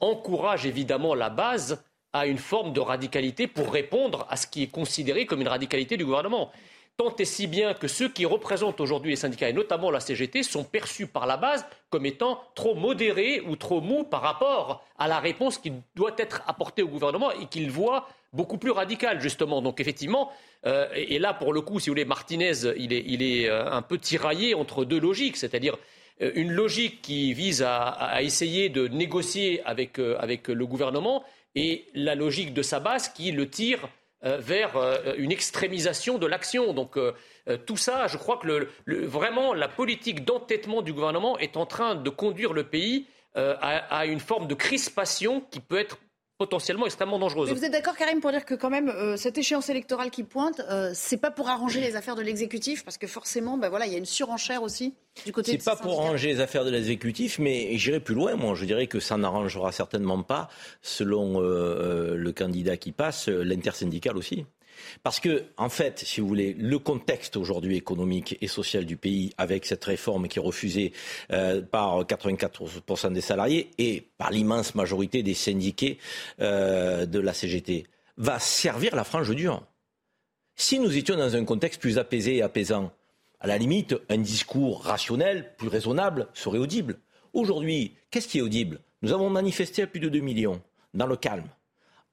encourage évidemment la base à une forme de radicalité pour répondre à ce qui est considéré comme une radicalité du gouvernement. Tant et si bien que ceux qui représentent aujourd'hui les syndicats, et notamment la CGT, sont perçus par la base comme étant trop modérés ou trop mous par rapport à la réponse qui doit être apportée au gouvernement et qu'ils voient beaucoup plus radicale, justement. Donc, effectivement, euh, et, là, pour le coup, si vous voulez, Martinez, il est, euh, un peu tiraillé entre deux logiques, c'est-à-dire euh, une logique qui vise à, essayer de négocier avec, avec, le gouvernement et la logique de sa base qui le tire euh, vers euh, une extrémisation de l'action. Donc euh, tout ça, je crois que vraiment la politique d'entêtement du gouvernement est en train de conduire le pays à, une forme de crispation qui peut être potentiellement extrêmement dangereuse. vous êtes d'accord, Karim, pour dire que quand même euh, cette échéance électorale qui pointe, euh, c'est pas pour arranger les affaires de l'exécutif, parce que forcément, ben voilà, il y a une surenchère aussi du côté. C'est pas pour arranger les affaires de l'exécutif, mais j'irai plus loin. Moi, je dirais que ça n'arrangera certainement pas, selon euh, le candidat qui passe, l'intersyndical aussi. Parce que, en fait, si vous voulez, le contexte aujourd'hui économique et social du pays, avec cette réforme qui est refusée euh, par 94% des salariés et par l'immense majorité des syndiqués euh, de la CGT, va servir la frange dure. Si nous étions dans un contexte plus apaisé et apaisant, à la limite, un discours rationnel, plus raisonnable, serait audible. Aujourd'hui, qu'est-ce qui est audible? Nous avons manifesté à plus de 2 millions, dans le calme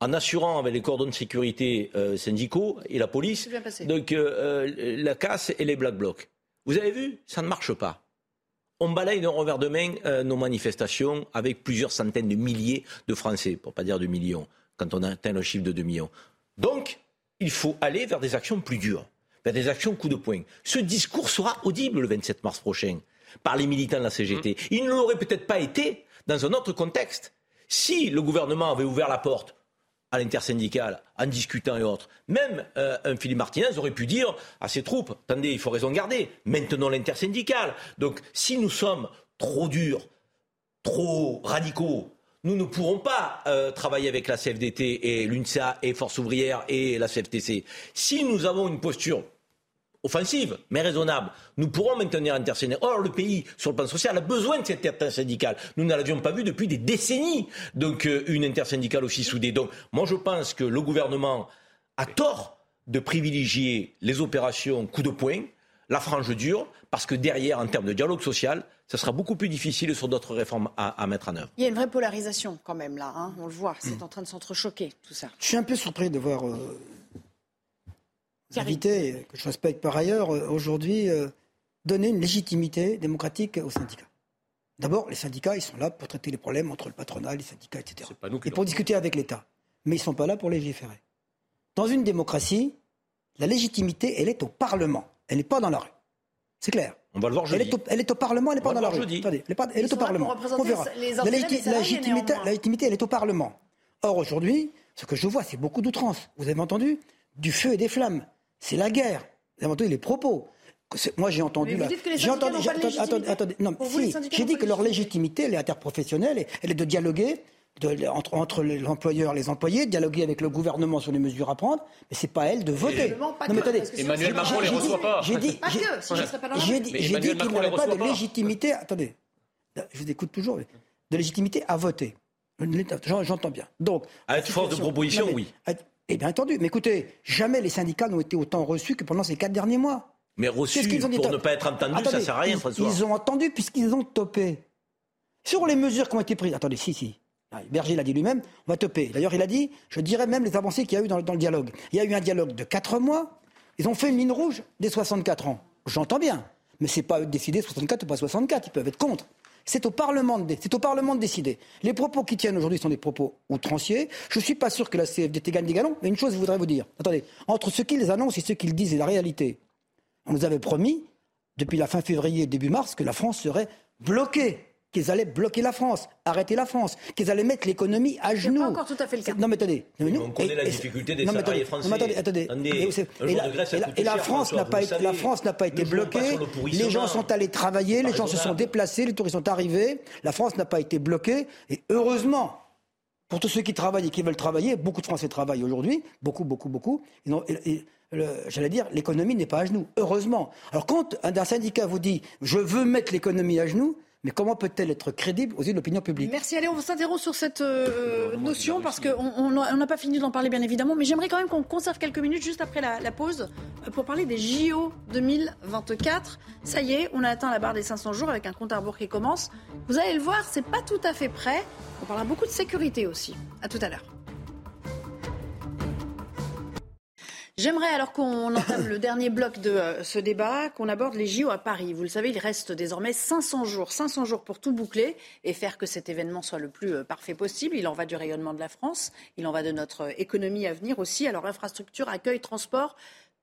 en assurant avec les cordons de sécurité euh, syndicaux et la police, donc euh, euh, la casse et les black blocs. Vous avez vu, ça ne marche pas. On balaye d'un revers de main nos manifestations avec plusieurs centaines de milliers de Français, pour pas dire de millions, quand on atteint le chiffre de 2 millions. Donc, il faut aller vers des actions plus dures, vers des actions coup de poing. Ce discours sera audible le 27 mars prochain par les militants de la CGT. Mmh. Il ne l'aurait peut-être pas été dans un autre contexte. Si le gouvernement avait ouvert la porte à l'intersyndicale, en discutant et autres. Même euh, un Philippe Martinez aurait pu dire à ses troupes, attendez, il faut raison garder, maintenons l'intersyndicale. Donc si nous sommes trop durs, trop radicaux, nous ne pourrons pas euh, travailler avec la CFDT et l'UNSA et Force ouvrière et la CFTC. Si nous avons une posture offensive, mais raisonnable. Nous pourrons maintenir l'intersyndicale. Or, le pays, sur le plan social, a besoin de cette intersyndicale. Nous ne l'avions pas vu depuis des décennies. Donc, euh, une intersyndicale aussi soudée. Donc, moi, je pense que le gouvernement a tort de privilégier les opérations coup de poing, la frange dure, parce que derrière, en termes de dialogue social, ce sera beaucoup plus difficile sur d'autres réformes à, mettre en œuvre. Il y a une vraie polarisation quand même là, hein. on le voit, c'est en train de s'entrechoquer tout ça. Je suis un peu surpris de voir euh, invités, que je respecte par ailleurs, euh, aujourd'hui, euh, donner une légitimité démocratique aux syndicats. D'abord, les syndicats, ils sont là pour traiter les problèmes entre le patronat, les syndicats, etc. et pour discuter avec l'État. Mais ils ne sont pas là pour légiférer. Dans une démocratie, la légitimité, elle est au Parlement. Elle n'est pas dans la rue. C'est clair. On va le voir jeudi. Elle est au, elle est au Parlement, elle n'est pas dans la rue. Attendez, elle est, au Parlement. On verra. la, légitimité, la légitimité, elle est au Parlement. Or, aujourd'hui, ce que je vois, c'est beaucoup d'outrance. Vous avez entendu? Du feu et des flammes c'est la guerre. Vous avez entendu les propos. Moi, j'ai entendu. Mais j'ai entendu. Attendez, attendez, non, si, j'ai dit que leur légitimité, elle est interprofessionnelle, elle est de dialoguer entre, entre l'employeur et les employés, dialoguer avec le gouvernement sur les mesures à prendre, mais c'est pas elle de voter. non, mais attendez, Emmanuel Macron les reçoit pas. J'ai dit, j'ai dit, qu'il n'y avait pas de légitimité. Attendez, je vous écoute toujours, de légitimité à voter. J'entends bien. Donc, à être force de proposition, oui. Eh bien entendu. Mais écoutez, jamais les syndicats n'ont été autant reçus que pendant ces quatre derniers mois. Mais reçus pour ne pas être entendus, ça ne sert à rien, François. Ils ont entendu puisqu'ils ont topé. Sur les mesures qui ont été prises. Attendez, si, si. Ah, Berger l'a dit lui-même, on va toper. D'ailleurs, il a dit, je dirais même les avancées qu'il y a eu dans, dans, le dialogue. Il y a eu un dialogue de quatre mois. Ils ont fait une ligne rouge des 64 ans. J'entends bien. Mais ce n'est pas eux de décider 64 ou pas 64. Ils peuvent être contre. C'est au Parlement de, décider. Les propos qui tiennent aujourd'hui sont des propos outranciers. Je ne suis pas sûr que la CFDT gagne des galons, mais une chose, je voudrais vous dire. Attendez, entre ce qu'ils annoncent et ce qu'ils disent et la réalité, on nous avait promis, depuis la fin février, début mars, que la France serait bloquée qu'ils allaient bloquer la France, arrêter la France, qu'ils allaient mettre l'économie à genoux. C'est pas encore tout à fait le cas. Non mais attendez. on connaît la difficulté des salariés français. Non, mais attendez, attendez. et, la, France n'a pas, été, la France n'a pas été bloquée. Les gens sont allés travailler, les gens se sont déplacés, les touristes sont arrivés. La France n'a pas été bloquée. Et heureusement, pour tous ceux qui travaillent et qui veulent travailler, beaucoup de Français travaillent aujourd'hui, beaucoup, beaucoup, beaucoup. J'allais dire, l'économie n'est pas à genoux, heureusement. Alors quand un syndicat vous dit, je veux mettre l'économie à genoux, mais comment peut-elle être crédible aux yeux de l'opinion publique? Merci. Allez, on s'interroge sur cette euh, notion parce qu'on n'a pas fini d'en parler, bien évidemment. Mais j'aimerais quand même qu'on conserve quelques minutes juste après la, pause euh, pour parler des JO 2024. Ça y est, on a atteint la barre des 500 jours avec un compte à rebours qui commence. Vous allez le voir, c'est pas tout à fait prêt. On parlera beaucoup de sécurité aussi. À tout à l'heure. J'aimerais alors qu'on entame le dernier bloc de euh, ce débat, qu'on aborde les JO à Paris. Vous le savez, il reste désormais 500 jours, 500 jours pour tout boucler et faire que cet événement soit le plus euh, parfait possible. Il en va du rayonnement de la France, il en va de notre euh, économie à venir aussi. Alors infrastructure, accueil, transport,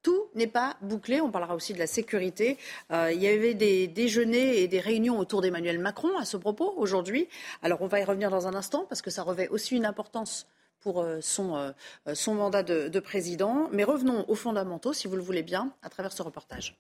tout n'est pas bouclé. On parlera aussi de la sécurité. il y avait des déjeuners et des réunions autour d'Emmanuel Macron à ce propos aujourd'hui. Alors on va y revenir dans un instant parce que ça revêt aussi une importance pour euh, son, euh, euh, son mandat de, président. Mais revenons aux fondamentaux, si vous le voulez bien, à travers ce reportage.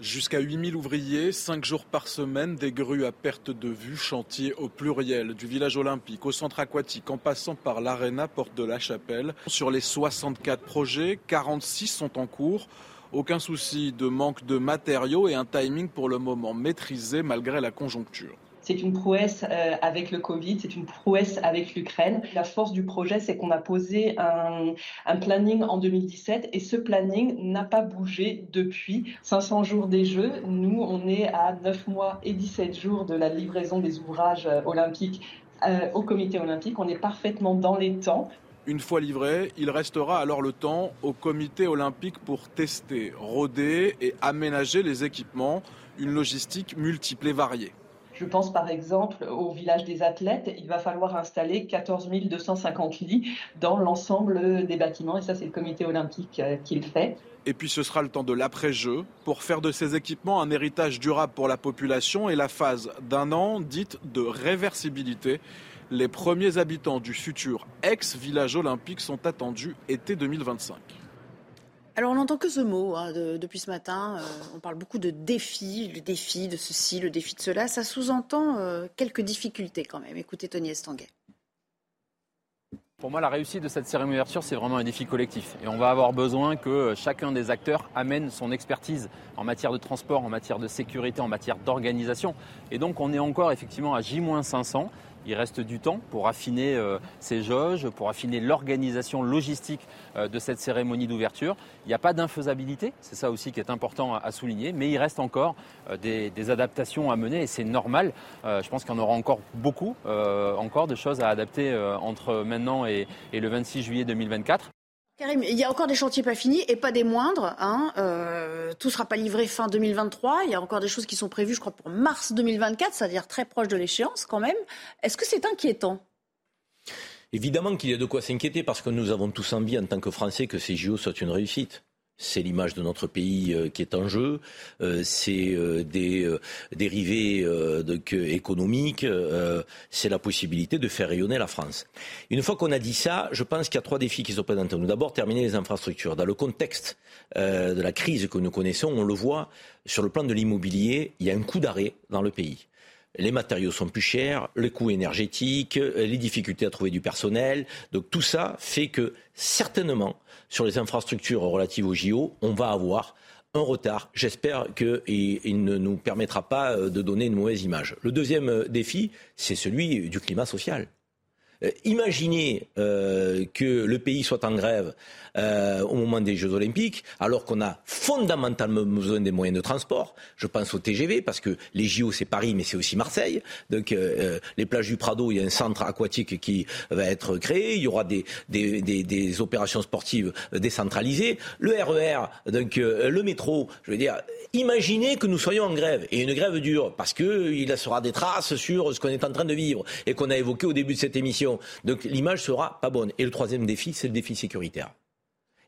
Jusqu'à 8000 ouvriers, 5 jours par semaine, des grues à perte de vue, chantier au pluriel, du village olympique au centre aquatique, en passant par l'aréna Porte de la Chapelle. Sur les 64 projets, 46 sont en cours. Aucun souci de manque de matériaux et un timing pour le moment maîtrisé malgré la conjoncture. C'est une prouesse euh, avec le Covid, c'est une prouesse avec l'Ukraine. La force du projet, c'est qu'on a posé un, planning en 2017 et ce planning n'a pas bougé depuis 500 jours des Jeux. Nous, on est à 9 mois et 17 jours de la livraison des ouvrages euh, olympiques euh, au comité olympique. On est parfaitement dans les temps. Une fois livré, il restera alors le temps au comité olympique pour tester, roder et aménager les équipements, une logistique multiple et variée. Je pense par exemple au village des athlètes. Il va falloir installer 14 250 lits dans l'ensemble des bâtiments. Et ça, c'est le comité olympique euh, qui le fait. Et puis ce sera le temps de l'après-jeu pour faire de ces équipements un héritage durable pour la population et la phase d'un an dite de réversibilité. Les premiers habitants du futur ex-village olympique sont attendus été 2025. Alors on n'entend que ce mot hein, depuis ce matin. Euh, on parle beaucoup de défis, le défi de ceci, le défi de cela. Ça sous-entend euh, quelques difficultés quand même. Écoutez Tony Estanguet. Pour moi, la réussite de cette cérémonie d'ouverture, c'est vraiment un défi collectif. Et on va avoir besoin que chacun des acteurs amène son expertise en matière de transport, en matière de sécurité, en matière d'organisation. Et donc, on est encore effectivement à J-500. Il reste du temps pour affiner euh, ces jauges, pour affiner l'organisation logistique euh, de cette cérémonie d'ouverture. Il n'y a pas d'infaisabilité, c'est ça aussi qui est important à souligner, mais il reste encore euh, des, adaptations à mener et c'est normal. je pense qu'il y en aura encore beaucoup, encore de choses à adapter entre maintenant et, et le 26 juillet 2024. Karim, il y a encore des chantiers pas finis et pas des moindres. Hein. Euh, tout sera pas livré fin 2023. Il y a encore des choses qui sont prévues, je crois, pour mars 2024, c'est-à-dire très proche de l'échéance quand même. Est-ce que c'est inquiétant? Évidemment qu'il y a de quoi s'inquiéter parce que nous avons tous envie en tant que Français que ces JO soient une réussite c'est l'image de notre pays euh, qui est en jeu, euh, c'est euh, des dérivés économiques, c'est la possibilité de faire rayonner la France. Une fois qu'on a dit ça, je pense qu'il y a trois défis qui se présentent nous. D'abord, terminer les infrastructures. Dans le contexte de la crise que nous connaissons, on le voit sur le plan de l'immobilier, il y a un coup d'arrêt dans le pays les matériaux sont plus chers, le coût énergétique, les difficultés à trouver du personnel. Donc tout ça fait que certainement sur les infrastructures relatives au JO, on va avoir un retard. J'espère qu'il ne nous permettra pas euh, de donner une mauvaise image. Le deuxième euh, défi, c'est celui du climat social. Euh, imaginez que le pays soit en grève euh, au moment des Jeux Olympiques, alors qu'on a fondamentalement besoin des moyens de transport. Je pense au TGV, parce que les JO, c'est Paris, mais c'est aussi Marseille. Donc, euh, euh, les plages du Prado, il y a un centre aquatique qui va être créé. Il y aura des opérations sportives décentralisées. Le RER, e donc le métro, je veux dire, imaginez que nous soyons en grève, et une grève dure, parce qu'il sera des traces sur ce qu'on est en train de vivre, et qu'on a évoqué au début de cette émission. Donc, l'image sera pas bonne. Et le troisième défi, c'est le défi sécuritaire.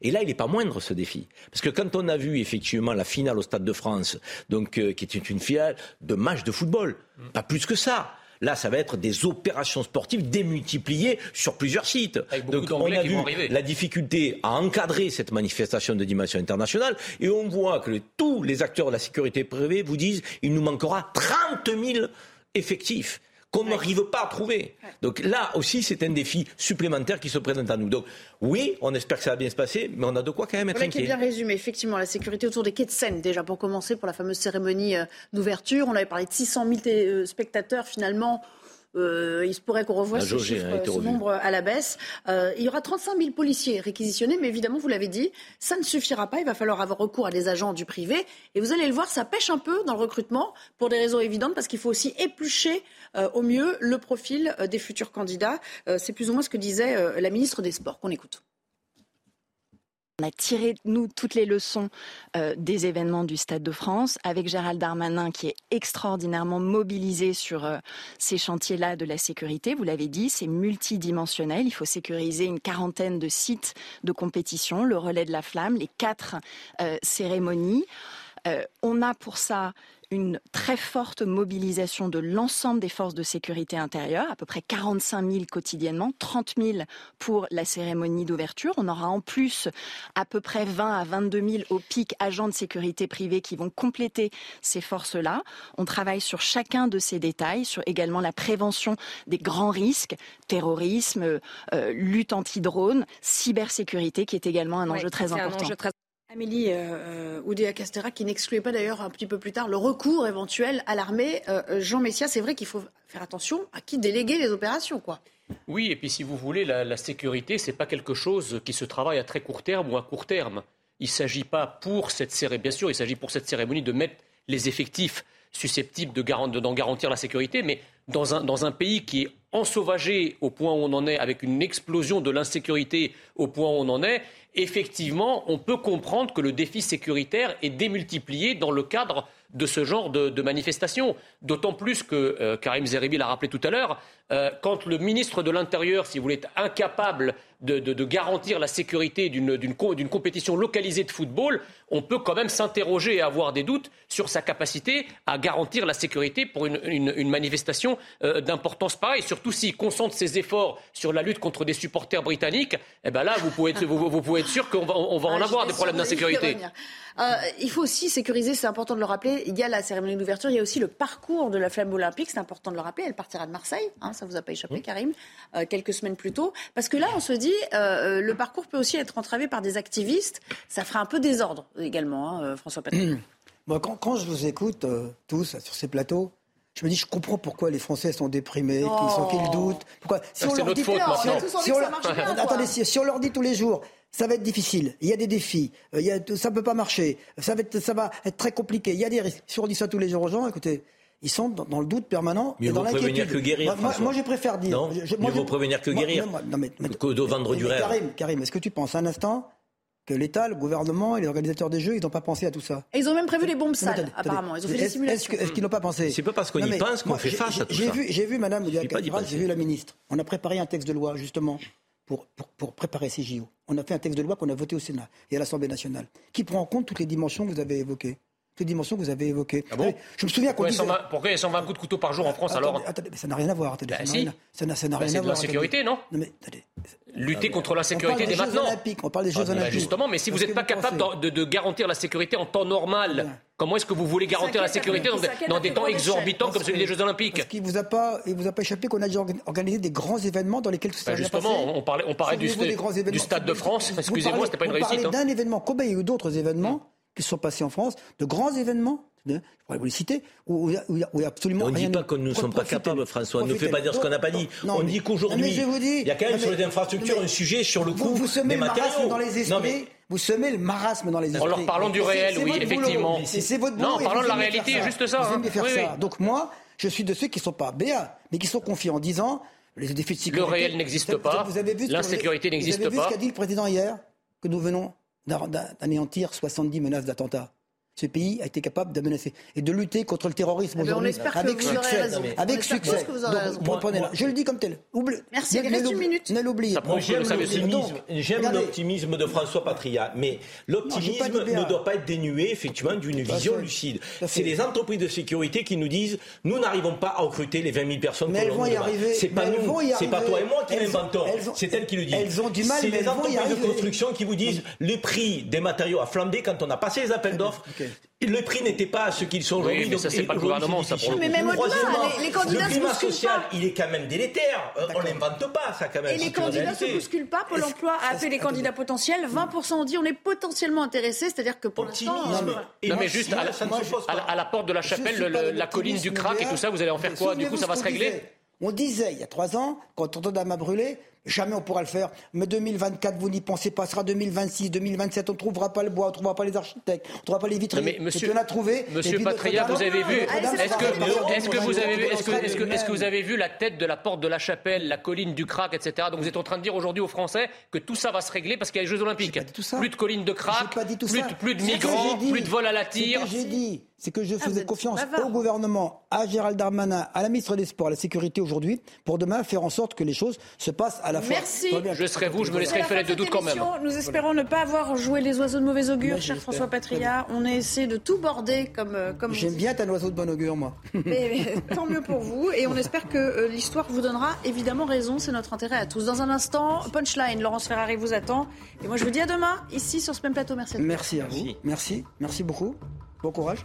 Et là, il n'est pas moindre ce défi. Parce que quand on a vu effectivement la finale au Stade de France, donc, euh, qui était une finale de match de football, pas plus que ça. Là, ça va être des opérations sportives démultipliées sur plusieurs sites. Donc, on a vu la difficulté à encadrer cette manifestation de dimension internationale et on voit que tous les acteurs de la sécurité privée vous disent il nous manquera 30 000 effectifs. Qu'on n'arrive pas à trouver. Donc là aussi, c'est un défi supplémentaire qui se présente à nous. Donc oui, on espère que ça va bien se passer, mais on a de quoi quand même être voilà inquiet. qui est bien résumé, effectivement, la sécurité autour des quais de Seine, déjà pour commencer, pour la fameuse cérémonie euh, d'ouverture. On avait parlé de 600 000 euh, spectateurs finalement. Euh, il se pourrait qu'on revoie ce, chiffre, nombre à la baisse. Euh, il y aura 35 000 policiers réquisitionnés, mais évidemment, vous l'avez dit, ça ne suffira pas. Il va falloir avoir recours à des agents du privé. Et vous allez le voir, ça pêche un peu dans le recrutement pour des raisons évidentes, parce qu'il faut aussi éplucher euh, au mieux le profil des futurs candidats. C'est plus ou moins ce que disait la ministre des Sports. Qu'on écoute. On a tiré, nous, toutes les leçons euh, des événements du Stade de France, avec Gérald Darmanin qui est extraordinairement mobilisé sur euh, ces chantiers-là de la sécurité. Vous l'avez dit, c'est multidimensionnel. Il faut sécuriser une quarantaine de sites de compétition, le relais de la flamme, les quatre euh, cérémonies. On a pour ça une très forte mobilisation de l'ensemble des forces de sécurité intérieure, à peu près 45 000 quotidiennement, 30 000 pour la cérémonie d'ouverture. On aura en plus à peu près 20 à 22 000 au pic agents de sécurité privés qui vont compléter ces forces-là. On travaille sur chacun de ces détails, sur également la prévention des grands risques, terrorisme, euh, lutte anti-drone, cybersécurité, qui est également un enjeu très important. Amélie euh, euh Oudéa-Castera, qui n'excluait pas d'ailleurs un petit peu plus tard le recours éventuel à l'armée. Euh, Jean Messia, c'est vrai qu'il faut faire attention à qui déléguer les opérations, quoi. Oui, et puis si vous voulez, la, la sécurité, c'est pas quelque chose qui se travaille à très court terme ou à court terme. Il s'agit pas pour cette cérémonie, bien sûr, il s'agit pour cette cérémonie de mettre les effectifs susceptibles d'en garantir la sécurité, mais dans un, dans un pays qui est ensauvagé au point où on en est, avec une explosion de l'insécurité au point où on en est, effectivement, on peut comprendre que le défi sécuritaire est démultiplié dans le cadre de ce genre de, de manifestations. D'autant plus que, euh, Karim Zeribi l'a rappelé tout à l'heure, euh, quand le ministre de l'Intérieur, si vous voulez, est incapable de, garantir la sécurité d'une compétition localisée de football, on peut quand même s'interroger et avoir des doutes sur sa capacité à garantir la sécurité pour une, manifestation euh, d'importance pareille. Surtout s'il concentre ses efforts sur la lutte contre des supporters britanniques, eh ben là, vous pouvez être, vous, pouvez être sûr qu'on va, on va en ah, avoir des problèmes d'insécurité. Euh, il faut aussi sécuriser, c'est important de le rappeler. Il y a la cérémonie d'ouverture, il y a aussi le parcours de la flamme olympique, c'est important de le rappeler. Elle partira de Marseille, hein, ça vous a pas échappé, Karim, euh, quelques semaines plus tôt. Parce que là, on se dit, euh, le parcours peut aussi être entravé par des activistes. Ça fera un peu désordre également, hein, François Patrick. quand, je vous écoute tous sur ces plateaux, je me dis, je comprends pourquoi les Français sont déprimés, qu'ils oh. doutent. Pourquoi si on leur dit, attendez, si on leur dit tous les jours, ça va être difficile. Il y a des défis. Euh, il y a, ça ne peut pas marcher. Ça va, être, ça va être très compliqué. Il y a des risques. Si on dit ça tous les jours aux gens, écoutez, ils sont dans, le doute permanent et dans l'inquiétude. prévenir que guérir. Moi, moi, je préfère dire. Non, je, moi, mieux prévenir que guérir. Non, mais, que de vendre du rêve. Karim, Karim est-ce que tu penses un instant que l'État, le gouvernement et les organisateurs des Jeux, ils n'ont pas pensé à tout ça? Et ils ont même prévu les bombes sales, apparemment. Ils ont fait des simulations. Est-ce qu'ils n'ont pas pensé? C'est pas parce qu'on y pense qu'on fait face à tout ça. J'ai vu Madame j'ai vu la ministre. On a préparé un texte de loi, justement, pour, pour, préparer ces JO. On a fait un texte de loi qu'on a voté au Sénat et à l'Assemblée nationale, qui prend en compte toutes les dimensions que vous avez évoquées. Toutes les dimensions que vous avez évoquées. Ah bon je me souviens qu'on disait... pourquoi il y a 120 coups de couteau par jour en France alors attendez, ça n'a rien à voir. Attendez, bah, ça n'a rien, bah, rien à voir. C'est de sécurité, non, non mais, Lutter contre l'insécurité dès maintenant. on parle des Jeux ah, Olympiques. Justement, mais si vous n'êtes pas capable de, garantir la sécurité en temps normal, comment est-ce que vous voulez garantir la sécurité dans, des temps exorbitants comme celui des Jeux Olympiques Parce qu'il ne vous, a pas, vous a pas échappé qu'on a déjà organisé des grands événements dans lesquels tout ça bah Justement, on parlait, on parlait du, Stade de France. Excusez-moi, ce n'était pas une réussite. Parlez hein. d'un événement. Combien il y a eu d'autres événements qui sont passés en France, de grands événements je pourrais vous les citer, où, il n'y a absolument on rien. On ne dit pas que nous ne sommes pas capables, François. Ne fait pas dire ce qu'on n'a pas dit. on dit qu'aujourd'hui, il y a quand même sur les infrastructures un sujet sur le coût des matériaux. Dans les esprits, vous semez le marasme dans les esprits. En leur parlant du réel, oui, effectivement. C'est votre boulot. Non, parlons de la réalité, juste ça. Vous aimez faire ça. Donc moi, je suis de ceux qui ne sont pas béats, mais qui sont confiants en disant les défis de sécurité. Le réel n'existe pas. L'insécurité n'existe pas. Vous avez vu ce qu'a dit le président hier Que nous venons d'anéantir 70 menaces d'attentats ce pays a été capable de menacer et de lutter contre le terrorisme eh aujourd'hui avec succès. Avec succès. je le dis comme tel. Merci. Il reste une minute. Ne l'oubliez pas. J'aime l'optimisme de François Patria, mais l'optimisme ne doit pas être dénué effectivement d'une vision lucide. C'est les entreprises de sécurité qui nous disent nous n'arrivons pas à recruter les 20 000 personnes. Mais elles vont y arriver. C'est pas nous, c'est pas toi et moi qui l'inventons. C'est elles qui le disent. Elles ont du mal. C'est les entreprises de construction qui vous disent les prix des matériaux a flambé quand on a passé les appels d'offres. Le prix n'était pas à ce qu'ils sont aujourd'hui. Oui, mais ça, c'est pas le gouvernement, ça, pour le Mais même au-delà, les, les candidats le climat se bousculent social, pas. il est quand même délétère. Euh, On l'invente pas, ça, quand même. Et les candidats se bousculent pas. Pôle emploi a appelé les candidats potentiels. 20% ont dit on est potentiellement intéressés. C'est-à-dire que pour l'instant. Non, mais juste à la, à à porte de la chapelle, la colline du crack et tout ça, vous allez en faire quoi? Du coup, ça va se régler. On disait il y a trois ans, quand Notre-Dame a brûlé, jamais on pourra le faire. Mais 2024, vous n'y pensez pas, ce sera 2026, 2027, on ne trouvera pas le bois, on ne trouvera pas les architectes, on ne trouvera pas les vitrines. Non, mais monsieur- on a trouvé. Monsieur Patria, vous avez vu Est-ce que, réparée. est-ce que vous avez vu Est-ce que, vous avez vu la tête de la porte de la chapelle, la colline du crack, etc. Donc vous êtes en train de dire aujourd'hui aux Français que tout ça va se régler parce qu'il y a les Jeux Olympiques. Plus de colline de crack, plus, de- migrants, plus de vols à la Ce tire. que j'ai dit, c'est que je vous faisais êtes confiance au gouvernement, à Gérald Darmanin, à la ministre des Sports, à la sécurité aujourd'hui, pour demain faire en sorte que les choses se passent à la fois. Merci. Je serais vous, je me laisserai fenêtre de doute quand même. Nous espérons ne pas avoir joué les oiseaux de mauvais augure, Moi, cher. François Patria. On essaie de tout border comme, euh, comme J'aime bien ta oiseau de bon augure, moi. Mais, mais tant mieux pour vous. Et on espère que euh, l'histoire vous donnera évidemment raison. C'est notre intérêt à tous. Dans un instant, Punchline, Laurence Ferrari vous attend. Et moi, je vous dis à demain, ici sur ce même plateau. Merci à. Merci à vous. Merci. Merci beaucoup. Bon courage.